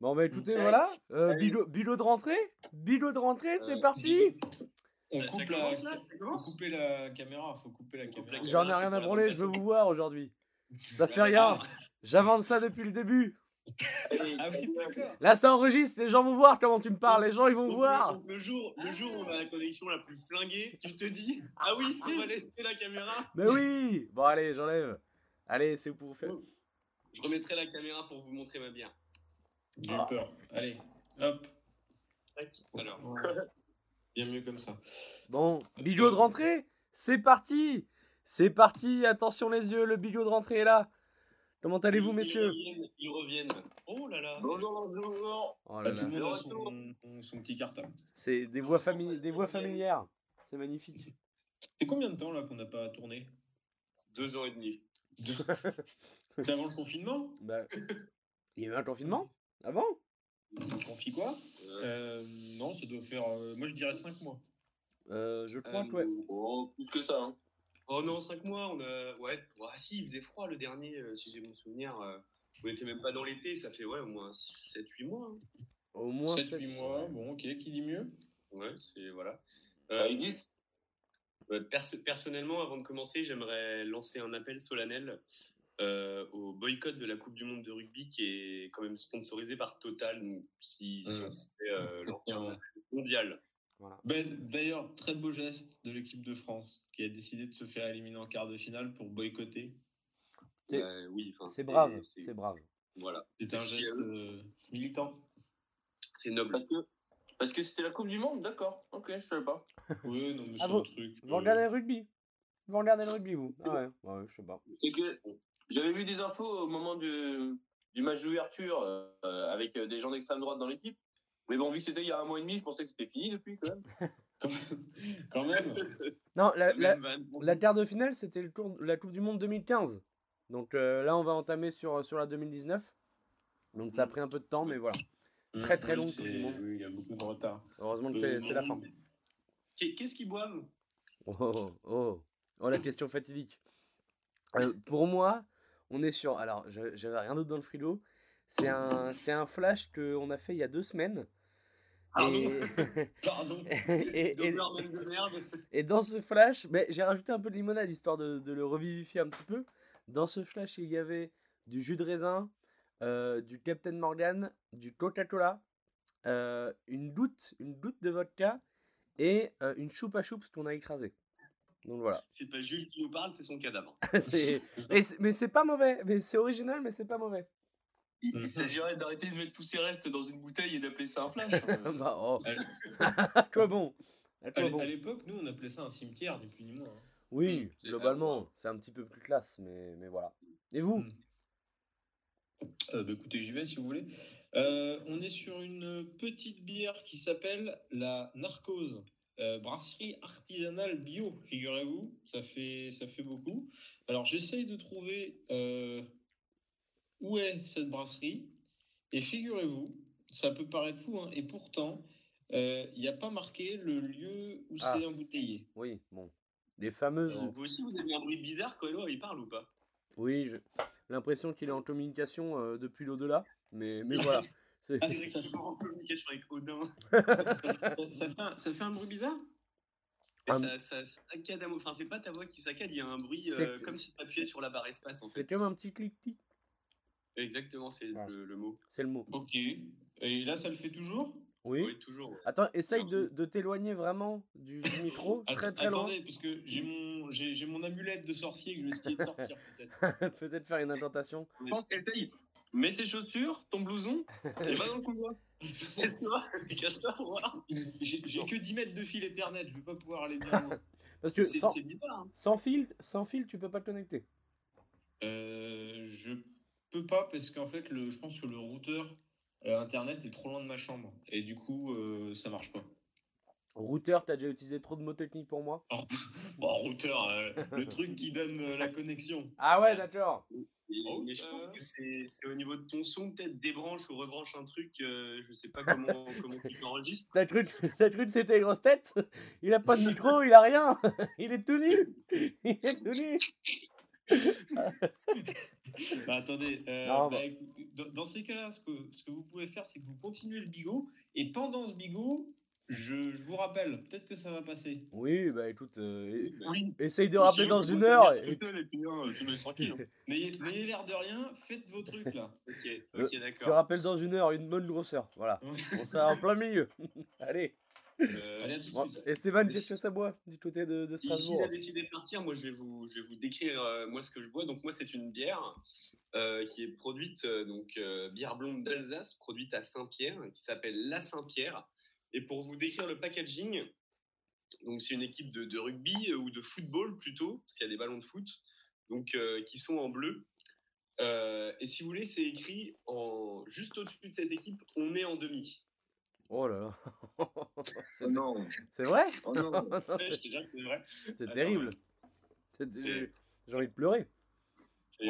Bon, bah écoutez, voilà. euh, bilot, bilot de rentrée? Bilot de rentrée, c'est Euh, parti On Ça- coupe ça la, commence, là? Ça faut couper la caméra, faut couper la la caméra. J'en ai rien c'est à la branler, je veux vous voir aujourd'hui. Ça fait rien. J'avance ça depuis le début. Ah oui, d'accord. Là, ça enregistre, les gens vont voir comment tu me parles, les gens ils vont voir. le jour, le jour où on a la connexion la plus flinguée, tu te dis Ah oui, on va laisser la caméra. Mais oui Bon, allez, j'enlève. Allez, c'est pour vous faire. Je remettrai la caméra pour vous montrer ma bière. J'ai eu peur. Allez, hop. Alors, Bien mieux comme ça. Bon, bilot de rentrée, c'est parti C'est parti, attention les yeux, le bilot de rentrée est là. Comment allez-vous, messieurs Ils reviennent. Ils reviennent. Oh là là. Bonjour, bonjour. Oh là Bah, tout le monde a son, son petit cartable. C'est des voix, fami- des voix familières. C'est magnifique. C'est combien de temps là qu'on n'a pas tourné? Deux ans et demi. C'était avant le confinement? Bah, il y a eu un confinement? Avant On confie quoi? Euh, Non, ça doit faire. euh, moi je dirais 5 mois. euh, Je crois Euh, que ouais. Oh, plus que ça. Hein. Oh non, 5 mois, on a. Ouais, si, il faisait froid le dernier, euh, si j'ai mon souvenir. euh, on était même pas dans l'été, ça fait ouais, au moins 7-8 mois. hein. Au moins 7-8 sept- mois, bon ok, qui dit mieux? Ouais, c'est. Voilà. Euh, Euh, ils disent euh, perso- personnellement, avant de commencer, j'aimerais lancer un appel solennel euh, au boycott de la Coupe du Monde de rugby qui est quand même sponsorisé par Total. Donc, si, si on fait euh, mondial. Voilà. Ben, D'ailleurs, très beau geste de l'équipe de France qui a décidé de se faire éliminer en quart de finale pour boycotter. C'est- Euh, oui, C'est brave, c'est- c'est brave. Voilà, C'était un geste euh, militant. c'est noble. parce que parce que c'était la Coupe du Monde, d'accord. Ok, je savais pas. Oui, non, mais Ah c'est bon un truc. Vous euh, regardez le rugby Vous regardez le rugby, vous Ah ouais, ouais, je sais pas. C'est que j'avais vu des infos au moment du, du match d'ouverture euh, avec des gens d'extrême droite dans l'équipe. Mais bon, vu que c'était il y a un mois et demi, je pensais que c'était fini depuis quand même. Quand même. Non, la, La quart de finale, c'était le tour, la Coupe du Monde 2015. Donc euh, là, on va entamer sur, sur la 2019. Donc ça a pris un peu de temps, mais voilà. Très, très Oui, long c'est- Coupe du Monde. Oui, il y a beaucoup de retard. Heureusement que Euh, c'est la fin. Qu'est- Qu'est-ce qu'ils boivent? Oh, oh, oh. Oh, la question fatidique. Euh, pour moi, on est sur. Alors, je- j'avais rien d'autre dans le frigo. C'est un, c'est un flash qu'on a fait il y a deux semaines. Pardon Et, Pardon. et, dans ce flash, ben, j'ai rajouté un peu de limonade histoire de, de le revivifier un petit peu. Dans ce flash, il y avait du jus de raisin, euh, du Captain Morgan, du Coca-Cola, euh, une goutte, une goutte de vodka et euh, une choupe à choups qu'on a écrasé. Donc voilà. C'est pas Jules qui nous parle, c'est son cadavre. C'est- mais c'est- pas mauvais. Mais c'est original, mais c'est pas mauvais. Il, Mhm. il s'agirait d'arrêter de mettre tous ces restes dans une bouteille et d'appeler ça un flash. hein. bah, oh. Quoi bon? À À quoi l'é- bon? à l'époque, nous, on appelait ça un cimetière, ni plus ni moins. hein. Oui, c'est globalement, c'est un petit peu plus classe, mais, mais voilà. Et vous? Mm. Euh, bah, écoutez, j'y vais si vous voulez. Euh, on est sur une petite bière qui s'appelle la Narcose. Euh, brasserie artisanale bio, figurez-vous. Ça fait, ça fait beaucoup. Alors, j'essaye de trouver euh, où est cette brasserie. Et figurez-vous, ça peut paraître fou, hein, et pourtant, euh, il n'y a pas marqué le lieu où Ah. c'est embouteillé. Oui, bon. Les fameuses. Vous aussi, vous avez un bruit bizarre quand il parle ou pas? Oui, j'ai l'impression qu'il est en communication euh, depuis l'au-delà, mais, mais voilà. C'est- Ah, C'est c'est- vrai qu'il est en communication avec Odin. ça, ça- ça fait un, ça fait un bruit bizarre ça, ça saccade à Enfin, c'est pas ta voix qui saccade, il y a un bruit euh, C'est- comme si tu appuyais sur la barre espace en C'est fait. comme un petit clic-clic, Exactement, c'est le, le mot. c'est le mot. Ok. Et là, ça le fait toujours? Oui. Oui, toujours. ouais. Attends, essaye de, de t'éloigner vraiment du, du micro, très très loin. Attendez, parce que j'ai mon, j'ai, mon amulette de sorcier que je vais essayer de sortir peut-être. Peut-être faire une incantation. Je pense qu'essaye. Mets tes chaussures, ton blouson, et va dans le couloir. Casse-toi, casse-toi pour voir. J'ai, que 10 mètres de fil Ethernet, je vais pas pouvoir aller bien loin. Parce que C'est sans, bizarre. hein. sans fil, sans fil, tu peux pas te connecter. Euh, je peux pas parce qu'en fait, le, je pense que le routeur euh, Internet est trop loin de ma chambre. Et du coup, euh, ça marche pas. Routeur, t'as déjà utilisé trop de mots techniques pour moi? Bon, routeur, euh, le truc qui donne euh, la connexion. Ah ouais, d'accord. Et- Oh, mais je pense euh. que c'est au niveau de ton son, peut-être débranche ou rebranche un truc, euh, je sais pas comment, comment tu t'enregistres. T'as cru, que- t'as cru que c'était grosse tête? Il a pas de micro, il a rien. Il est tout nu. Il est tout nu. Bah, attendez, euh, Non, bah, bah. dans ces cas-là, ce que, ce que vous pouvez faire, c'est que vous continuez le bigot, et pendant ce bigot, je, je vous rappelle, peut-être que ça va passer. Oui, bah écoute, euh, Oui. essaye de rappeler dans une heure. et- tout seul et puis hein, tu me laisses tranquille. hein. N'ayez n'ayez l'air de rien, faites vos trucs là. Ok, ok, d'accord. rappelles dans une heure, une bonne grosseur. Voilà. On sera en plein milieu. Allez. Euh, Allez, à tout de Bon, suite. Esteban, Mais qu'est-ce si- que ça boit du côté de, de Si, s'il Strasbourg a décidé de partir, moi je vais vous, je vais vous décrire euh, moi ce que je bois. Donc moi c'est une bière euh, qui est produite euh, donc euh, bière blonde d'Alsace, produite à Saint-Pierre, qui s'appelle La Saint-Pierre. Et pour vous décrire le packaging, donc c'est une équipe de, de rugby euh, ou de football plutôt, parce qu'il y a des ballons de foot, donc euh, qui sont en bleu. Euh, et si vous voulez, c'est écrit en juste au-dessus de cette équipe, on est en demi. Oh là là. C'est- Oh non. C'est vrai Oh non. Ouais, je te jure que c'est vrai. C'est terrible. J'ai envie de pleurer.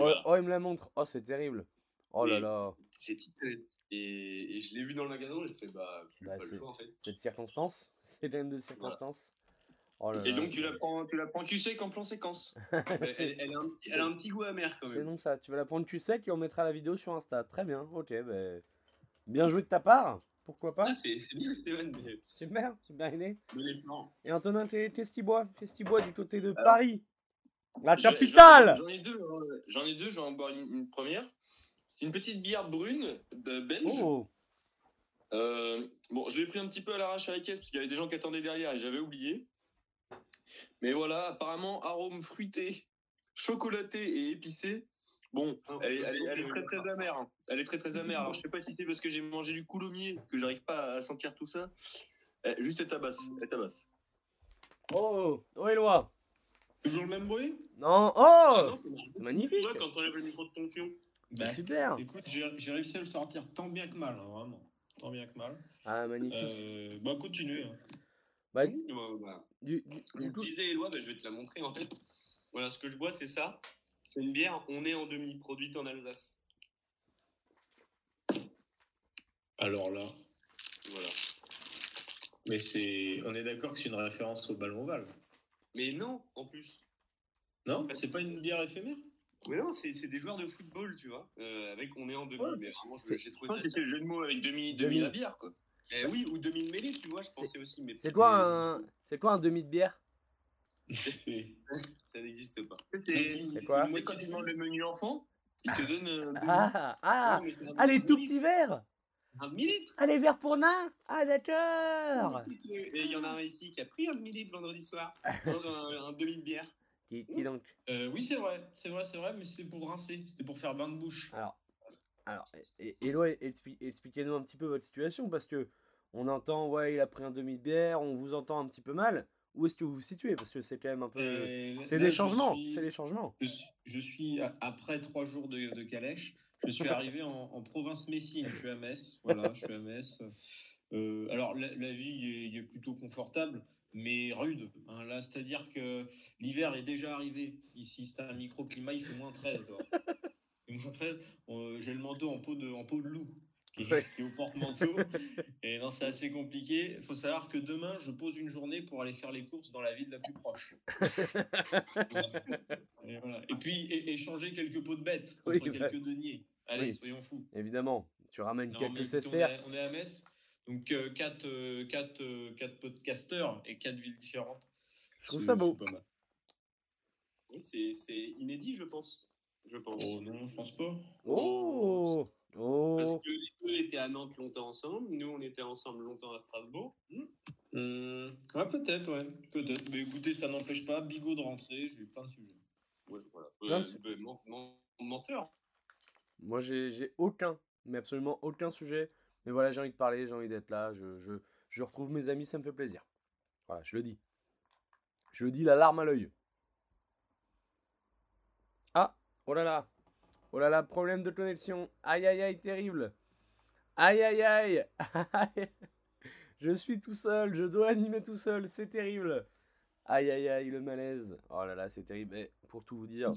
Oh, oh, il me la montre. Oh, c'est terrible. Oh là là. c'est titanesque. Et, et je l'ai vu dans le magasin, j'ai fait bah, j'ai Bah, pas c'est- le choix en fait. Cette circonstance. C'est même de circonstance. Oh là Et là. donc tu la prends, tu la prends cul sec en plan séquence. Elle, C'est- elle- elle a un, petit- elle a un petit goût amer quand C'est même. donc ça. Tu vas la prendre tu sec et on mettra la vidéo sur Insta. Très bien. Ok. ben, Bien joué de ta part. Pourquoi pas Ah, c'est c'est bien, Stéphane, mais, Super. Super les plans. Et Antonin, qu'est- qu'est-ce qu'il boit Qu'est-ce qu'il boit du côté de Alors, Paris La capitale J'en ai deux. hein. J'en ai deux. Je vais en boire une, une première. C'est une petite bière brune euh, belge. Oh Euh, bon, je l'ai pris un petit peu à l'arrache à la caisse parce qu'il y avait des gens qui attendaient derrière et j'avais oublié. Mais voilà, apparemment, arôme fruité, chocolaté et épicé. Bon, Ah, elle est, elle est- elle est très très amère. hein. Elle est très très amère. Alors je sais pas si c'est parce que j'ai mangé du coulommiers que j'arrive pas à sentir tout ça. Euh, juste elle tabasse, elle tabasse. Oh Oh, Éloi Toujours le même bruit? Non Oh Ah non, c'est magnifique Tu vois, quand on lève le micro de ton fion. Bah, Super Écoute, j'ai réussi à le sortir tant bien que mal, hein, vraiment. Tant bien que mal. Ah, magnifique. Euh, bah, continuez. hein. Bah, Ouais, voilà. du, du- du coup, disait Eloi, bah, je vais te la montrer en fait. Voilà, ce que je bois, c'est ça. C'est une bière, on est en demi, produite en Alsace. Alors là. Voilà. Mais c'est. On est d'accord que c'est une référence au ballon ovale. Mais non, en plus. Non C'est pas une bière éphémère? Mais non, c'est c'est des joueurs de football, tu vois, euh, avec on est en demi. Ouais. Mais vraiment, C'est- j'ai trouvé ça. le jeu de mots avec demi, Demi. demi la bière quoi. Eh oui, ou demi de mêlée, tu vois, je pensais aussi. mais c'est quoi un, c'est quoi un demi de bière? Ça n'existe pas. C'est C'est quoi? c'est quand tu demandes le menu enfant, il te donne euh. Ah Ah Ouais, Ah, les tout petits verres Un demi-litre Ah, les verres pour nains Ah, d'accord Et il y en a un ici qui a pris un demi-litre vendredi soir, un, un demi de bière. Qui, qui donc Euh, oui, c'est vrai, c'est vrai, c'est vrai, mais c'est pour rincer, c'était pour faire bain de bouche. Alors, alors expli- expliquez-nous un petit peu votre situation parce que on entend, ouais, il a pris un demi de bière, on vous entend un petit peu mal. Où est-ce que vous vous situez? Parce que c'est quand même un peu. Euh, C'est des changements, suis- c'est des changements. Je suis, je suis à- après trois jours de, de calèche, je suis arrivé en, en province messine. Je suis à Metz, voilà, je suis à Metz. Euh, alors la, la vie est plutôt confortable, mais rude. hein. là, c'est-à-dire que l'hiver est déjà arrivé. Ici, c'est un microclimat, il fait moins 13 dehors. Il fait moins 13. Euh, J'ai le manteau en peau de, en peau de loup. Qui est, Ouais. qui est au porte-manteau. Et non, c'est assez compliqué. Il faut savoir que demain, je pose une journée pour aller faire les courses dans la ville la plus proche. Et, voilà. Et puis é- échanger quelques pots de bêtes Oui, contre bah. quelques deniers. Allez, Oui. soyons fous. Évidemment, tu ramènes Non, quelques mais on, sesterces. on est à Metz, donc euh, quatre, euh, quatre, euh, quatre podcasteurs et quatre villes différentes. Je trouve ça beau. c'est pas mal. Oui, c'est c'est inédit, je pense. Je pense. Oh non, je pense pas. Oh Parce Oh que les deux étaient à Nantes longtemps ensemble, nous on était ensemble longtemps à Strasbourg. Hmm. Hum, ouais, peut-être, ouais, peut-être. Mais écoutez, ça n'empêche pas Bigot de rentrer. J'ai plein de sujets. Ouais, voilà. Là, Euh, men- menteur. Moi, j'ai j'ai aucun, mais absolument aucun sujet. Mais voilà, j'ai envie de parler, j'ai envie d'être là. Je, je, je retrouve mes amis, ça me fait plaisir. Voilà, je le dis. Je le dis, la larme à l'œil. Ah, oh là là. Oh là là, problème de connexion. Aïe aïe aïe, terrible. Aïe aïe aïe. je suis tout seul, je dois animer tout seul, c'est terrible. Aïe aïe aïe, le malaise. Oh là là, c'est terrible. Et pour tout vous dire.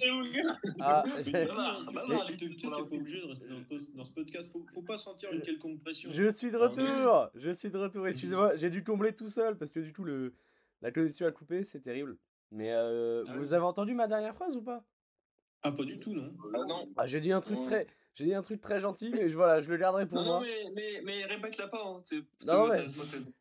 Ah, Mais bah, bah dans, ce podcast. Faut, faut pas sentir une quelconque pression. Je suis de Ah, retour, je suis de retour. Excusez-moi, j'ai dû combler tout seul parce que du coup le la connexion a coupé, c'est terrible. Mais euh, Ah vous oui. avez entendu ma dernière phrase ou pas? Ah, pas du tout, non Ah non. Ah, j'ai dit un truc très, j'ai dit un truc très gentil, mais je, voilà, je le garderai pour Non, moi. non, mais, mais, mais répète-la pas. Hein. C'est- Non,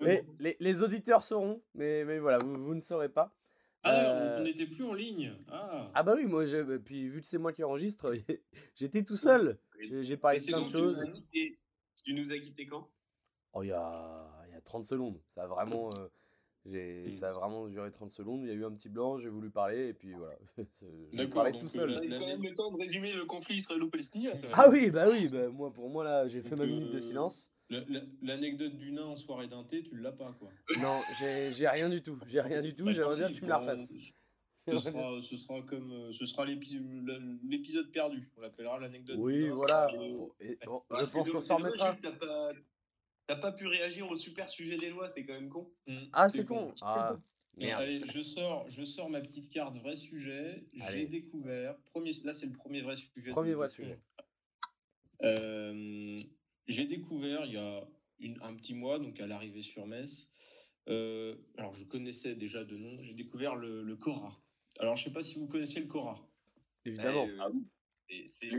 mais- les, les auditeurs sauront, mais, mais voilà, vous, vous ne saurez pas. Ah, Euh, on n'était plus en ligne. Ah, Ah bah oui, moi, j'ai- puis vu que c'est moi qui enregistre, j'étais tout seul. J'ai j'ai parlé de plein de tu choses. nous as Et tu nous as quitté quand? Oh, il y a, il y a 30 secondes. Ça a vraiment, euh, j'ai, ça a vraiment duré 30 secondes. Il y a eu un petit blanc, j'ai voulu parler, et puis voilà. J'ai D'accord, parlé donc, tout euh, seul. la- Il y a quand même le temps de résumer le conflit israélo-palestinien. Ah oui, bah oui, bah moi, pour moi, là, j'ai fait ma minute de euh, silence. La- la- L'anecdote du nain en soirée d'un thé, tu l'as pas, quoi. Non, j'ai j'ai rien du tout. J'ai rien du tout. J'aimerais bien que tu me la refasses. Ce sera, ce sera comme, euh, ce sera l'épisode perdu. On l'appellera l'anecdote. du Oui, voilà. Ah, je pense qu'on s'en remettra. T'as pas, pu réagir au super sujet des lois, c'est quand même con. Mm, Ah, c'est con. Ah, merde. allez, je sors, je sors ma petite carte vrai sujet. J'ai découvert. Premier, là, c'est le premier vrai sujet. Premier vrai sujet. Euh, j'ai découvert il y a une- un petit mois, donc à l'arrivée sur Metz. euh, alors, je connaissais déjà de nom. J'ai découvert le, le Cora. Alors, je sais pas si vous connaissez le Cora. Évidemment. Euh, Ah c'est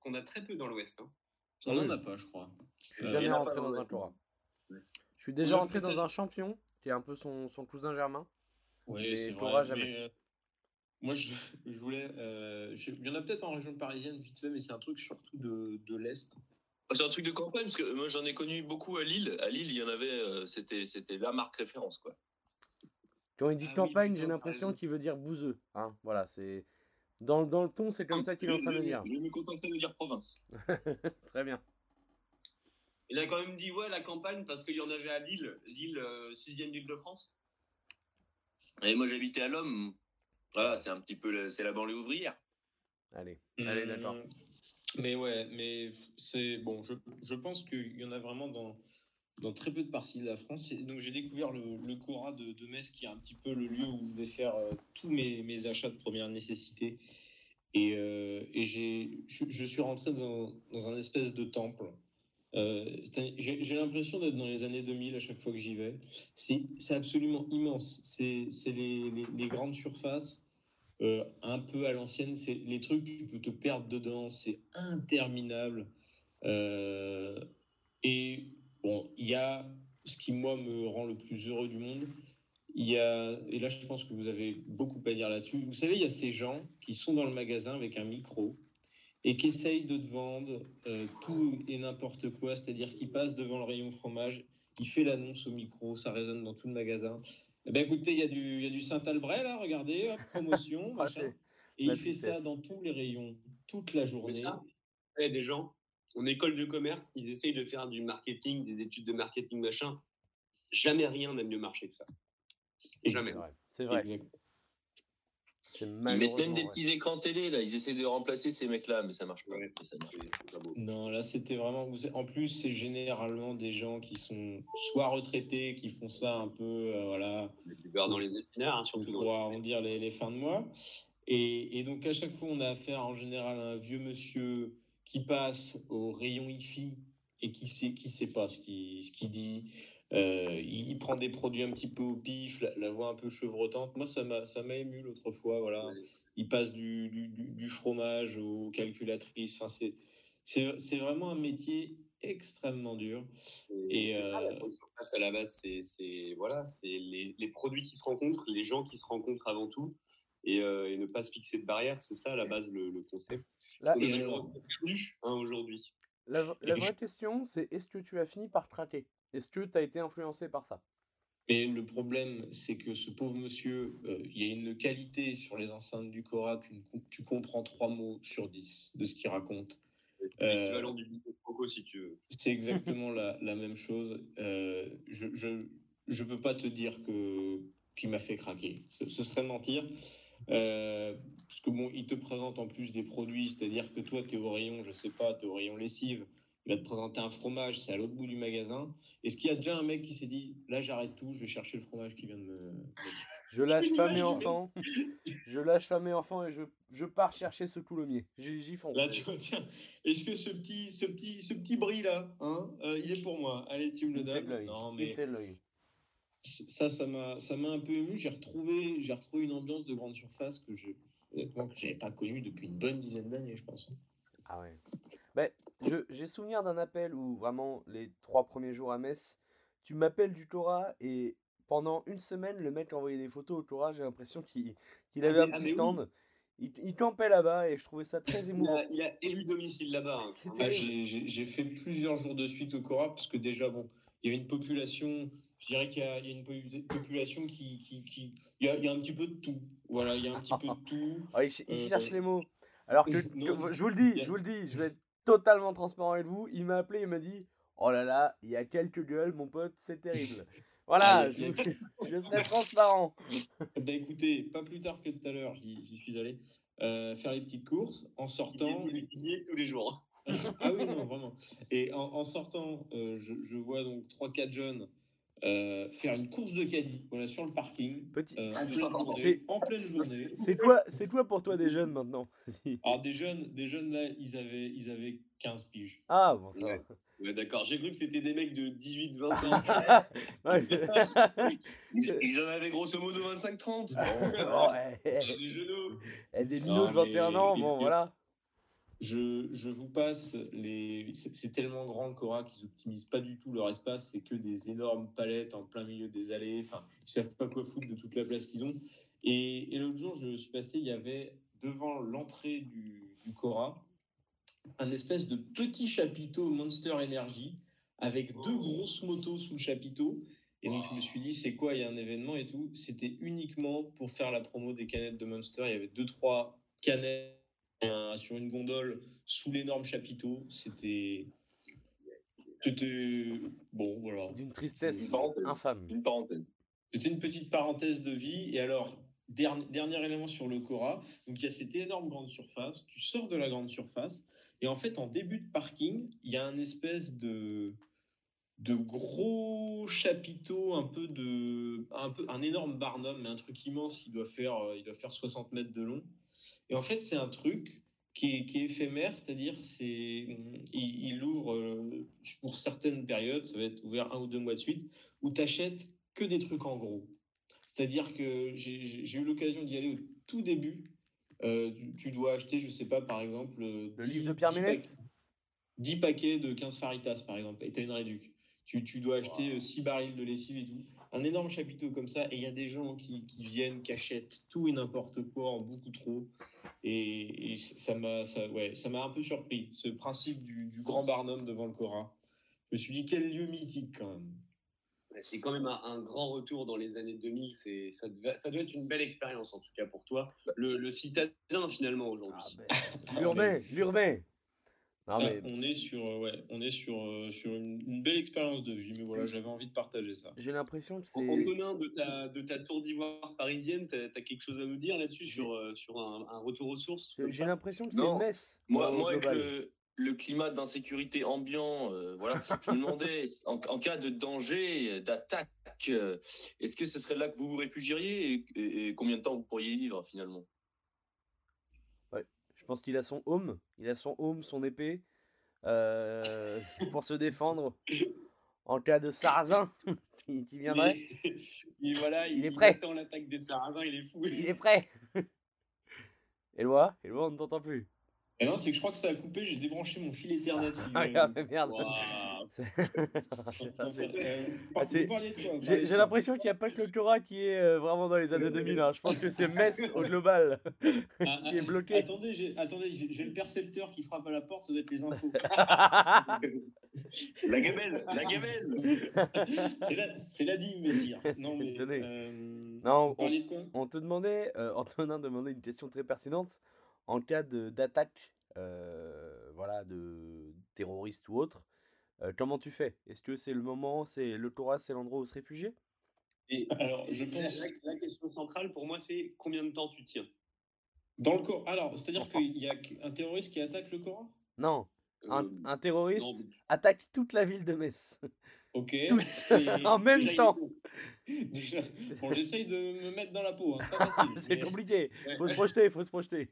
qu'on a très peu dans l'Ouest. Hein. On n'en a pas, je crois. Je suis Euh, jamais rentré dans un. Ouais. Je suis déjà rentré dans un champion, qui est un peu son, son cousin germain. Oui, c'est vrai. jamais. mais, euh, moi, je, je voulais. euh, je- il y en a peut-être en région parisienne, vite fait, mais c'est un truc surtout de, de l'Est. C'est un truc de campagne, parce que moi j'en ai connu beaucoup à Lille. À Lille, il y en avait, euh, c'était c'était la marque référence. quoi. Quand il dit Ah campagne, j'ai l'impression qu'il veut dire bouseux. Hein, voilà, c'est dans, dans le ton, c'est comme ça qu'il est en train de dire. Je vais me contenter de dire province. Très bien. Il a quand même dit ouais la campagne parce qu'il y en avait à Lille, Lille 6ème ville de France. Et moi j'habitais à Lhomme. Voilà, c'est un petit peu, le- c'est la banlieue ouvrière. Allez, allez, d'accord. Hum, Mais ouais, mais c'est bon. Je, je pense qu'il y en a vraiment dans, dans très peu de parties de la France. Donc j'ai découvert le, le Cora de, Metz, qui est un petit peu le lieu où je vais faire euh, tous mes, achats de première nécessité. Et, euh, j'ai, je, suis rentré dans, un espèce de temple. Euh, j'ai l'impression d'être dans les années 2000 à chaque fois que j'y vais. C'est absolument immense. C'est les, grandes surfaces un peu à l'ancienne. C'est les trucs, tu peux te perdre dedans. C'est interminable. Et bon, il y a ce qui, moi, me rend le plus heureux du monde. Il y a, et là, je pense que vous avez beaucoup à dire là-dessus. Vous savez, il y a ces gens qui sont dans le magasin avec un micro et qui essayent de te vendre euh, tout et n'importe quoi. C'est-à-dire qu'ils passent devant le rayon fromage, il fait l'annonce au micro, ça résonne dans tout le magasin. Eh ben, écoutez, il y a du, il y a du Saint-Albret, là, regardez, hop, promotion, machin. Et il fait ça dans tous les rayons, toute la journée. ça, il y a des gens en école de commerce, ils essayent de faire du marketing, des études de marketing machin. Jamais rien n'a mieux marché que ça. Jamais. C'est vrai. Ils mettent même des petits écrans télé là. Ils essaient de remplacer ces mecs-là, mais ça marche pas. Ouais. Ça marche. Pas beau. Non, là, c'était vraiment. En plus, c'est généralement des gens qui sont soit retraités, qui font ça un peu, euh, voilà, du beurre dans les épinards, hein, surtout. pour arrondir les, les fins de mois. Et, et donc, à chaque fois, on a affaire en général à un vieux monsieur qui passe au rayon IFI et qui sait, qui sait pas ce qu'il ce qu'il dit. Euh, il, prend des produits un petit peu au pif, la, la voix un peu chevrotante. Moi, ça m'a ça m'a ému l'autre fois. Voilà. Il passe du, du, fromage aux calculatrices. Enfin, c'est, c'est, c'est vraiment un métier extrêmement dur. Et, c'est ça, euh, la surface à la base, c'est, c'est voilà, c'est les, les produits qui se rencontrent, les gens qui se rencontrent avant tout, et, euh, et ne pas se fixer de barrières, c'est ça à la base le, le concept. Là, perdu hein, aujourd'hui. la, vraie je- question, c'est est-ce que tu as fini par craquer? Est-ce que tu as été influencé par ça? Mais le problème, c'est que ce pauvre monsieur, euh, il y a une qualité sur les enceintes du Cora, tu, tu comprends trois mots sur dix de ce qu'il raconte. C'est Euh, l'équivalent du si tu veux. C'est exactement la, la même chose. Euh, je ne je, je peux pas te dire que qu'il m'a fait craquer. Ce, ce serait mentir. Euh, parce que bon, il te présente en plus des produits, c'est-à-dire que toi, tu es au rayon, je sais pas, tu es au rayon lessive, il va te présenter un fromage, c'est à l'autre bout du magasin. Est-ce qu'il y a déjà un mec qui s'est dit, là j'arrête tout, je vais chercher le fromage qui vient de me... Je lâche femme et Imagine. enfant. Je lâche femme et enfant et je, je pars chercher ce coulommier. J'y fonce. Là, tu vois, tiens, est-ce que ce petit, ce petit, ce petit bris là, hein, euh, il est pour moi Allez, tu me le donnes. Non, mais. Ça, ça m'a, ça m'a un peu ému. J'ai retrouvé, j'ai retrouvé une ambiance de grande surface que je, honnêtement, que j'avais pas connu depuis une bonne dizaine d'années, je pense. Ah ouais. Ben, je- j'ai souvenir d'un appel où vraiment les trois premiers jours à Metz, tu m'appelles du Torah et pendant une semaine, le mec envoyait des photos au Torah. J'ai l'impression qu'il qu'il avait Ah, un mais- ah, petit oui. stand. Il, il campait là-bas et je trouvais ça très émouvant. il a élu domicile là-bas. hein. Ah, j'ai- j'ai j'ai fait plusieurs jours de suite au Cora parce que déjà, bon, il y avait une population, je dirais qu'il y, a il y a une po- population qui. qui, qui- il, y a, il y a un petit peu de tout. Voilà, il y a un petit peu de tout. Ah, il, ch- il Euh, cherche les mots. Alors que, non, que- je vous le dis, je vous le dis, je vais être totalement transparent avec vous. Il m'a appelé, il m'a dit Oh là là, il y a quelques gueules, mon pote, c'est terrible. Voilà, Ah, je, serai transparent. Ben écoutez, pas plus tard que tout à l'heure, j'y j'y suis allé euh, faire les petites courses en sortant. Il est- il est tous les jours. ah oui, non, vraiment. Et en, en sortant, euh, je, je vois donc 3-4 jeunes euh, faire une course de caddie voilà, sur le parking. Petit. euh, en, pleine journée, C'est- en pleine journée. C'est quoi, c'est quoi pour toi des jeunes maintenant. Alors des jeunes, des jeunes là, ils avaient, ils avaient 15 piges. Ah bon, ça Ouais. Ouais, d'accord. J'ai cru que c'était des mecs de 18-20 ans. Ouais. Ils, ils en avaient grosso modo 25-30. Bon, eh, eh, des genoux. eh, des minots de 21 mais- ans, et- bon et- voilà. Je, je vous passe les. C'est tellement grand le Cora qu'ils n'optimisent pas du tout leur espace. C'est que des énormes palettes en plein milieu des allées. Enfin, ils savent pas quoi foutre de toute la place qu'ils ont. Et, et l'autre jour, je suis passé, il y avait devant l'entrée du, du Cora un espèce de petit chapiteau Monster Energy avec deux grosses motos sous le chapiteau. Et donc, je me suis dit, c'est quoi? Il y a un événement et tout. C'était uniquement pour faire la promo des canettes de Monster. Il y avait deux, trois canettes sur une gondole sous l'énorme chapiteau. C'était. C'était. Bon, voilà. D'une tristesse Une parenthèse. infâme. Une parenthèse. C'était une petite parenthèse de vie. Et alors, dernier, dernier élément sur le Cora. Donc, il y a cette énorme grande surface. Tu sors de la grande surface. Et en fait, en début de parking, il y a un espèce de de gros chapiteaux, un peu de, un peu, un énorme barnum, mais un truc immense qui doit faire, euh, il doit faire 60 mètres de long. Et en fait, c'est un truc qui est, qui est éphémère, c'est-à-dire, c'est, il, il ouvre euh, pour certaines périodes, ça va être ouvert un ou deux mois de suite, où tu achètes que des trucs en gros. C'est-à-dire que j'ai eu l'occasion d'y aller au tout début. Euh, tu, tu dois acheter, je sais pas, par exemple, euh, Le 10 livre de Pierre 10 Ménès 10 paquets de 15 faritas, par exemple, et tu as une réduc. Tu, tu dois acheter 6 barils de lessive et tout. Un énorme chapiteau comme ça, et il y a des gens qui, qui viennent, qui achètent tout et n'importe quoi en beaucoup trop. Et, et ça m'a ça, ouais, ça m'a un peu surpris, ce principe du, du grand barnum devant le Cora. Je me suis dit, quel lieu mythique quand même. C'est quand même un, un grand retour dans les années 2000. C'est, ça, devait- ça doit être une belle expérience, en tout cas pour toi. Le, le citadin, finalement, aujourd'hui. Ah, ben, L'urbain, l'urbain. Non Ah, mais on est sur, euh, ouais, on est sur, euh, sur une, une belle expérience de vie, mais voilà, j'avais envie de partager ça. j'ai l'impression que c'est. Antonin, de ta, de ta tour d'ivoire parisienne, tu as, quelque chose à nous dire là-dessus sur, euh, sur un, un retour aux sources J'ai l'impression que c'est messe. Moi, moi avec le, le climat d'insécurité ambiant, euh, voilà, je me demandais, en, en cas de danger, d'attaque, euh, est-ce que ce serait là que vous vous réfugieriez et, et- et combien de temps vous pourriez y vivre finalement? Pense qu'il a son home, il a son home, son épée, euh, pour se défendre en cas de sarrasin qui, qui viendrait. Mais- voilà, Il il, est prêt. attend l'attaque des Sarrasins, il est fou. Il est prêt. Éloi, Éloi, on ne t'entend plus. Et non, c'est que je crois que ça a coupé, j'ai débranché mon fil Ethernet. Ah, merde. Ah, J'ai de- l'impression qu'il n'y a pas que le Cora qui est euh, vraiment dans les années 2000. hein. Je pense que c'est Metz au global Ah, qui est bloqué. Attendez, j'ai attendez, j'ai le percepteur qui frappe à la porte, ça doit être les infos. La gamelle, la gamelle C'est la, c'est la digne, messire. Non, mais. Tenez. euh, Non, on, parliez de quoi? on te demandait, euh, Antonin demandait une question très pertinente. En cas de- d'attaque, euh, voilà, de terroriste ou autre, euh, comment tu fais? Est-ce que c'est le moment, c'est le Cora, c'est l'endroit où se réfugier? Et Alors, je la, pense. la- la question centrale pour moi, c'est combien de temps tu tiens? Dans le corps. Alors, c'est-à-dire qu'il y a un terroriste qui attaque le Coran? Non, un, Euh, un terroriste non, attaque toute la ville de Metz. Ok. En même déjà, temps. Déjà, bon, j'essaye de me mettre dans la peau, hein, c'est mais- compliqué. Faut se projeter, faut se projeter.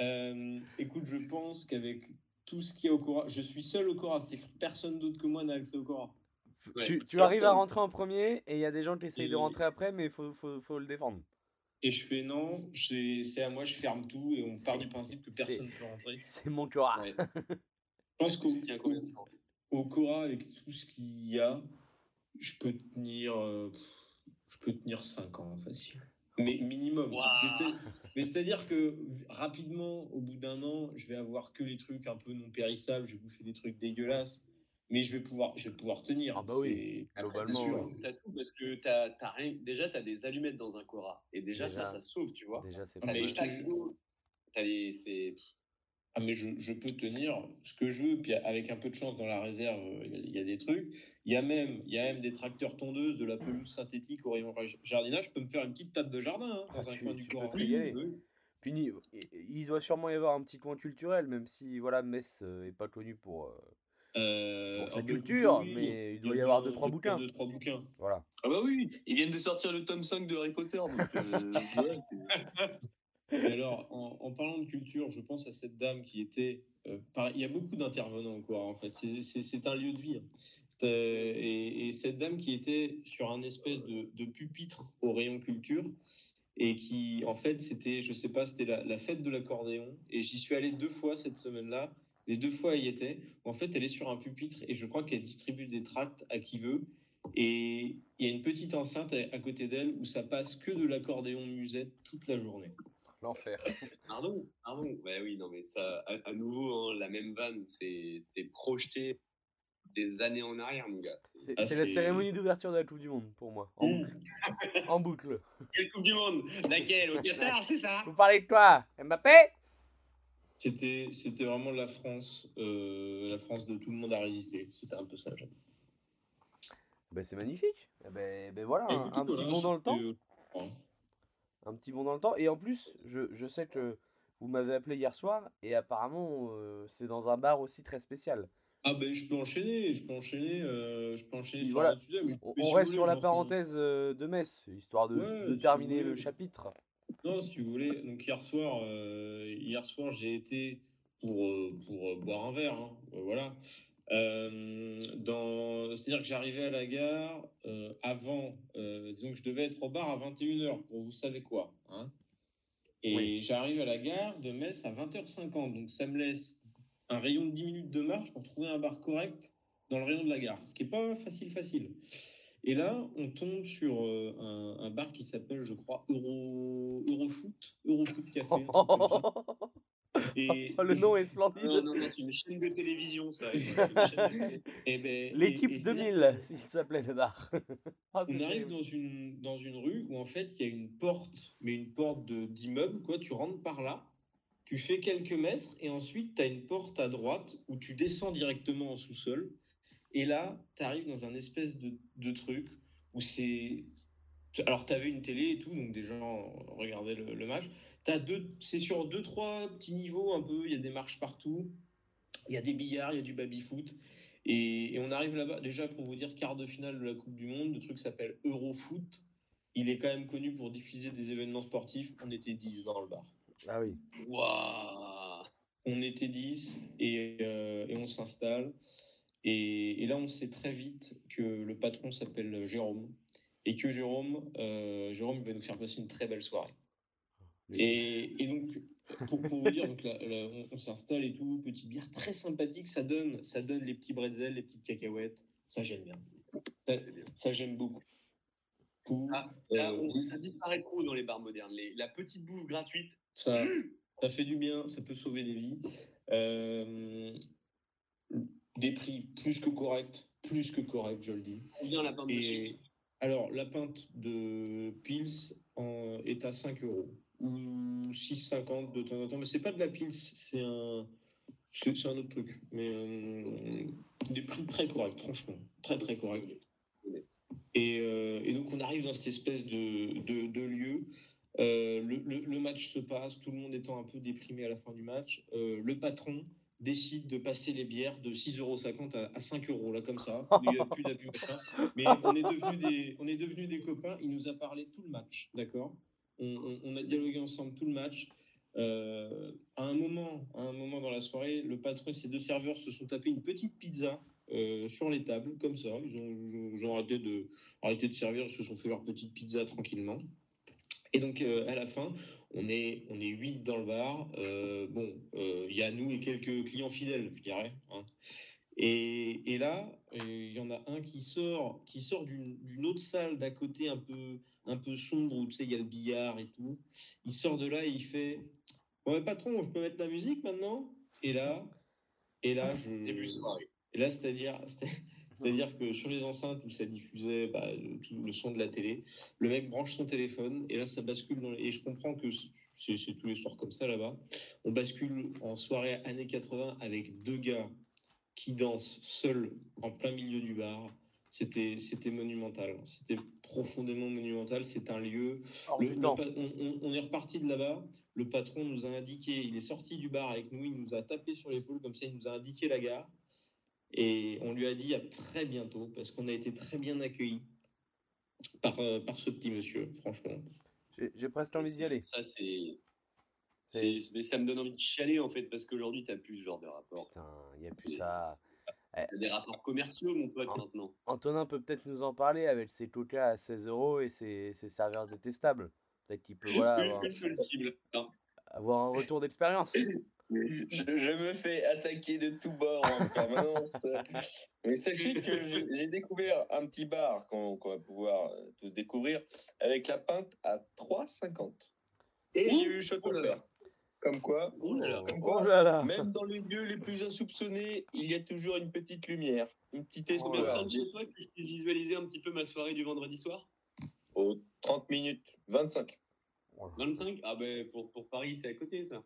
Euh, écoute, je pense qu'avec tout ce qu'il y a au Cora, je suis seul au Cora, c'est-à-dire que personne d'autre que moi n'a accès au Cora. Ouais, tu tu arrives à rentrer en premier et il y a des gens qui essayent de rentrer après, mais il faut, faut, faut le défendre. Et je fais non, c'est à moi, je ferme tout et on part du principe que personne ne peut rentrer. C'est mon Cora. Ouais. Je pense qu'au au- au Cora, avec tout ce qu'il y a, je peux tenir, euh, je peux tenir 5 ans facile. Mais minimum. Mais c'est- Mais c'est-à-dire que rapidement, au bout d'un an, je vais avoir que les trucs un peu non périssables, je vais bouffer des trucs dégueulasses, mais je vais pouvoir, je vais pouvoir tenir. Ah bah oui. C'est- Globalement, sûr. oui. T'as tout parce que t'as, t'as rien. Déjà, t'as des allumettes dans un Cora. Et déjà, Déjà. ça, ça sauve, tu vois. Déjà, c'est Ah, pas. C'est. Ah mais je, je peux tenir ce que je veux, puis avec un peu de chance dans la réserve, euh, il y, a- il y a des trucs. Il y a même, il y a même des tracteurs tondeuses, de la pelouse synthétique au rayon ra- jardinage. Je peux me faire une petite table de jardin hein, dans Ah, un tu- coin du tu régaler. Puis il doit sûrement y avoir un petit coin culturel, même si voilà, Metz euh, est pas connu pour. euh, Euh, Pour sa culture, oui, mais il doit a y avoir deux, trois bouquins. Deux, trois bouquins. Voilà. Ah bah oui, ils viennent de sortir le tome 5 de Harry Potter. Donc, euh, ouais. Et alors, en, en parlant de culture, je pense à cette dame qui était. euh, il y a beaucoup d'intervenants encore, en fait. C'est un lieu de vie. hein. Euh, Et, et cette dame qui était sur un espèce de, de pupitre au rayon culture et qui, en fait, c'était, je sais pas, c'était la, la fête de l'accordéon. Et j'y suis allé deux fois cette semaine-là. Les deux fois, elle y était. En fait, elle est sur un pupitre et je crois qu'elle distribue des tracts à qui veut. Et il y a une petite enceinte à, à côté d'elle où ça passe que de l'accordéon musette toute la journée. L'enfer. Pardon, pardon. Ouais, oui, non, mais ça, à, à nouveau, hein, la même vanne, c'est. Projeté des années en arrière, mon gars. C'est Ah, la cérémonie d'ouverture de la Coupe du Monde pour moi. En boucle. en boucle. Quelle Coupe du Monde? Laquelle? Au Qatar, c'est ça? Vous parlez de quoi Mbappé? C'était, c'était vraiment la France, euh, la France de tout le monde a résisté. C'était un peu ça. j'avoue. ben, C'est magnifique. Eh Ben, ben voilà, un, petit bond dans le temps. euh, Un petit bond dans le temps. Et en plus, je, je sais que vous m'avez appelé hier soir et apparemment euh, c'est dans un bar aussi très spécial. Ah ben je peux enchaîner, je peux enchaîner, euh, je peux enchaîner sur voilà, autre sujet. mais- On, mais on si reste sur la parenthèse euh, de Metz, histoire de, Ouais, de si terminer voulez. le chapitre. Non, si vous voulez. Donc hier soir, euh, hier soir, j'ai été pour pour boire un verre, hein, voilà. Euh, c'est-à-dire que j'arrivais à la gare avant, disons que je devais être au bar à 21h pour vous savez quoi, hein. Et Oui. j'arrive à la gare de Metz à 20h50, donc ça me laisse un rayon de 10 minutes de marche pour trouver un bar correct dans le rayon de la gare, ce qui est pas facile facile. Et là, on tombe sur euh, un, un bar qui s'appelle, je crois, Euro, Eurofoot, Eurofoot Café. un truc comme ça. Et, le nom est splendide. Non, non, non, c'est une chaîne de télévision, ça. Et ben, L'équipe et- et c'est-à-dire 2000, s'il s'appelait le bar. Ah, On arrive dans une, dans une rue où en fait il y a une porte, mais une porte de- d'immeuble, quoi. Tu rentres par là, tu fais quelques mètres et ensuite tu as une porte à droite où tu descends directement en sous-sol. Et là, tu arrives dans un espèce de, de truc où c'est. Alors, tu avais une télé et tout, donc des gens regardaient le, match. T'as deux, c'est sur deux, trois petits niveaux un peu. Il y a des marches partout. Il y a des billards, il y a du baby-foot. Et, et on arrive là-bas, déjà pour vous dire, quart de finale de la Coupe du Monde, le truc s'appelle Eurofoot. Il est quand même connu pour diffuser des événements sportifs. On était 10 dans le bar. Ah oui. Waouh On était 10 et, euh, et on s'installe. Et, et là, on sait très vite que le patron s'appelle Jérôme. Et que Jérôme, euh, Jérôme va nous faire passer une très belle soirée. Et, et donc, pour, pour vous dire, donc là, là, on, on s'installe et tout, petite bière très sympathique, ça donne, ça donne les petits bretzels, les petites cacahuètes, ça j'aime bien. Ça, ça, j'aime beaucoup. Ah, Ça, Euh, on- ça disparaît trop dans les bars modernes. Les- la petite bouffe gratuite. Ça, ça fait du bien, ça peut sauver des vies. Euh, des prix plus que corrects, plus que corrects, je le dis. Combien la pinte de Pils alors, la pinte de Pils en, est à 5 euros ou 6,50 de temps en temps, mais c'est pas de la Pils, c'est un, c'est c'est un autre truc. Mais euh, des prix très corrects, franchement, très très corrects. Et, euh, et donc, on arrive dans cette espèce de, de, de lieu. Euh, le, match se passe, tout le monde étant un peu déprimé à la fin du match. Euh, le patron décide de passer les bières de 6,50 euros à, à 5 euros, là, comme ça. Il n'y a plus d'abus. Mais on est devenus des, copains. Il nous a parlé tout le match, d'accord? On, a dialogué ensemble tout le match. Euh, à un moment, à un moment dans la soirée, le patron et ses deux serveurs se sont tapés une petite pizza sur les tables, comme ça. Ils ont arrêté de, arrêté de servir, ils se sont fait leur petite pizza tranquillement. Et donc, euh, à la fin, on est, on est 8 dans le bar. Euh, bon, euh, il y a nous et quelques clients fidèles, je dirais. hein. Et, et là, euh, il y en a un qui sort, qui sort d'une autre salle d'à côté, un peu, un peu sombre, où tu sais, il y a le billard et tout. Il sort de là et il fait Ouais, patron, je peux mettre la musique maintenant? Et là, et là, je. Début de soirée. Et là, c'est-à-dire, c'est- c'est-à-dire que sur les enceintes où ça diffusait bah, le, tout le son de la télé, le mec branche son téléphone et là, ça bascule. Dans les- Et je comprends que c'est tous les soirs comme ça là-bas. On bascule en soirée années 80 avec deux gars qui dansent seuls en plein milieu du bar. C'était c'était monumental. C'était profondément monumental. C'est un lieu le- le on est reparti de là-bas. Le patron nous a indiqué, il est sorti du bar avec nous, il nous a tapé sur l'épaule comme ça, il nous a indiqué la gare. Et on lui a dit à très bientôt parce qu'on a été très bien accueillis par, euh, par ce petit monsieur, franchement. J'ai presque envie d'y aller. Ça, c'est. Mais ça me donne envie de chialer en fait, parce qu'aujourd'hui, t'as plus ce genre de rapport. Putain, il n'y a plus ça. T'as des rapports commerciaux, mon pote, maintenant. Antonin peut peut-être nous en parler avec ses coca à 16 euros et ses, ses serveurs détestables. Peut-être qu'il peut voilà, avoir, hein. avoir un retour d'expérience. Je, je me fais attaquer de tous bords en permanence. Mais sachez que j'ai découvert un petit bar qu'on va pouvoir euh, tous découvrir avec la pinte à 3,50. Et il y a eu Oh là offert. Comme quoi, Oh là là. comme Oh quoi là là même dans les lieux les plus insoupçonnés, il y a toujours une petite lumière, une petite Oh Combien de temps de que je puisse visualiser un petit peu ma soirée du vendredi soir? Aux 30 minutes, 25. 25 Ah ben pour, pour Paris, c'est à côté ça.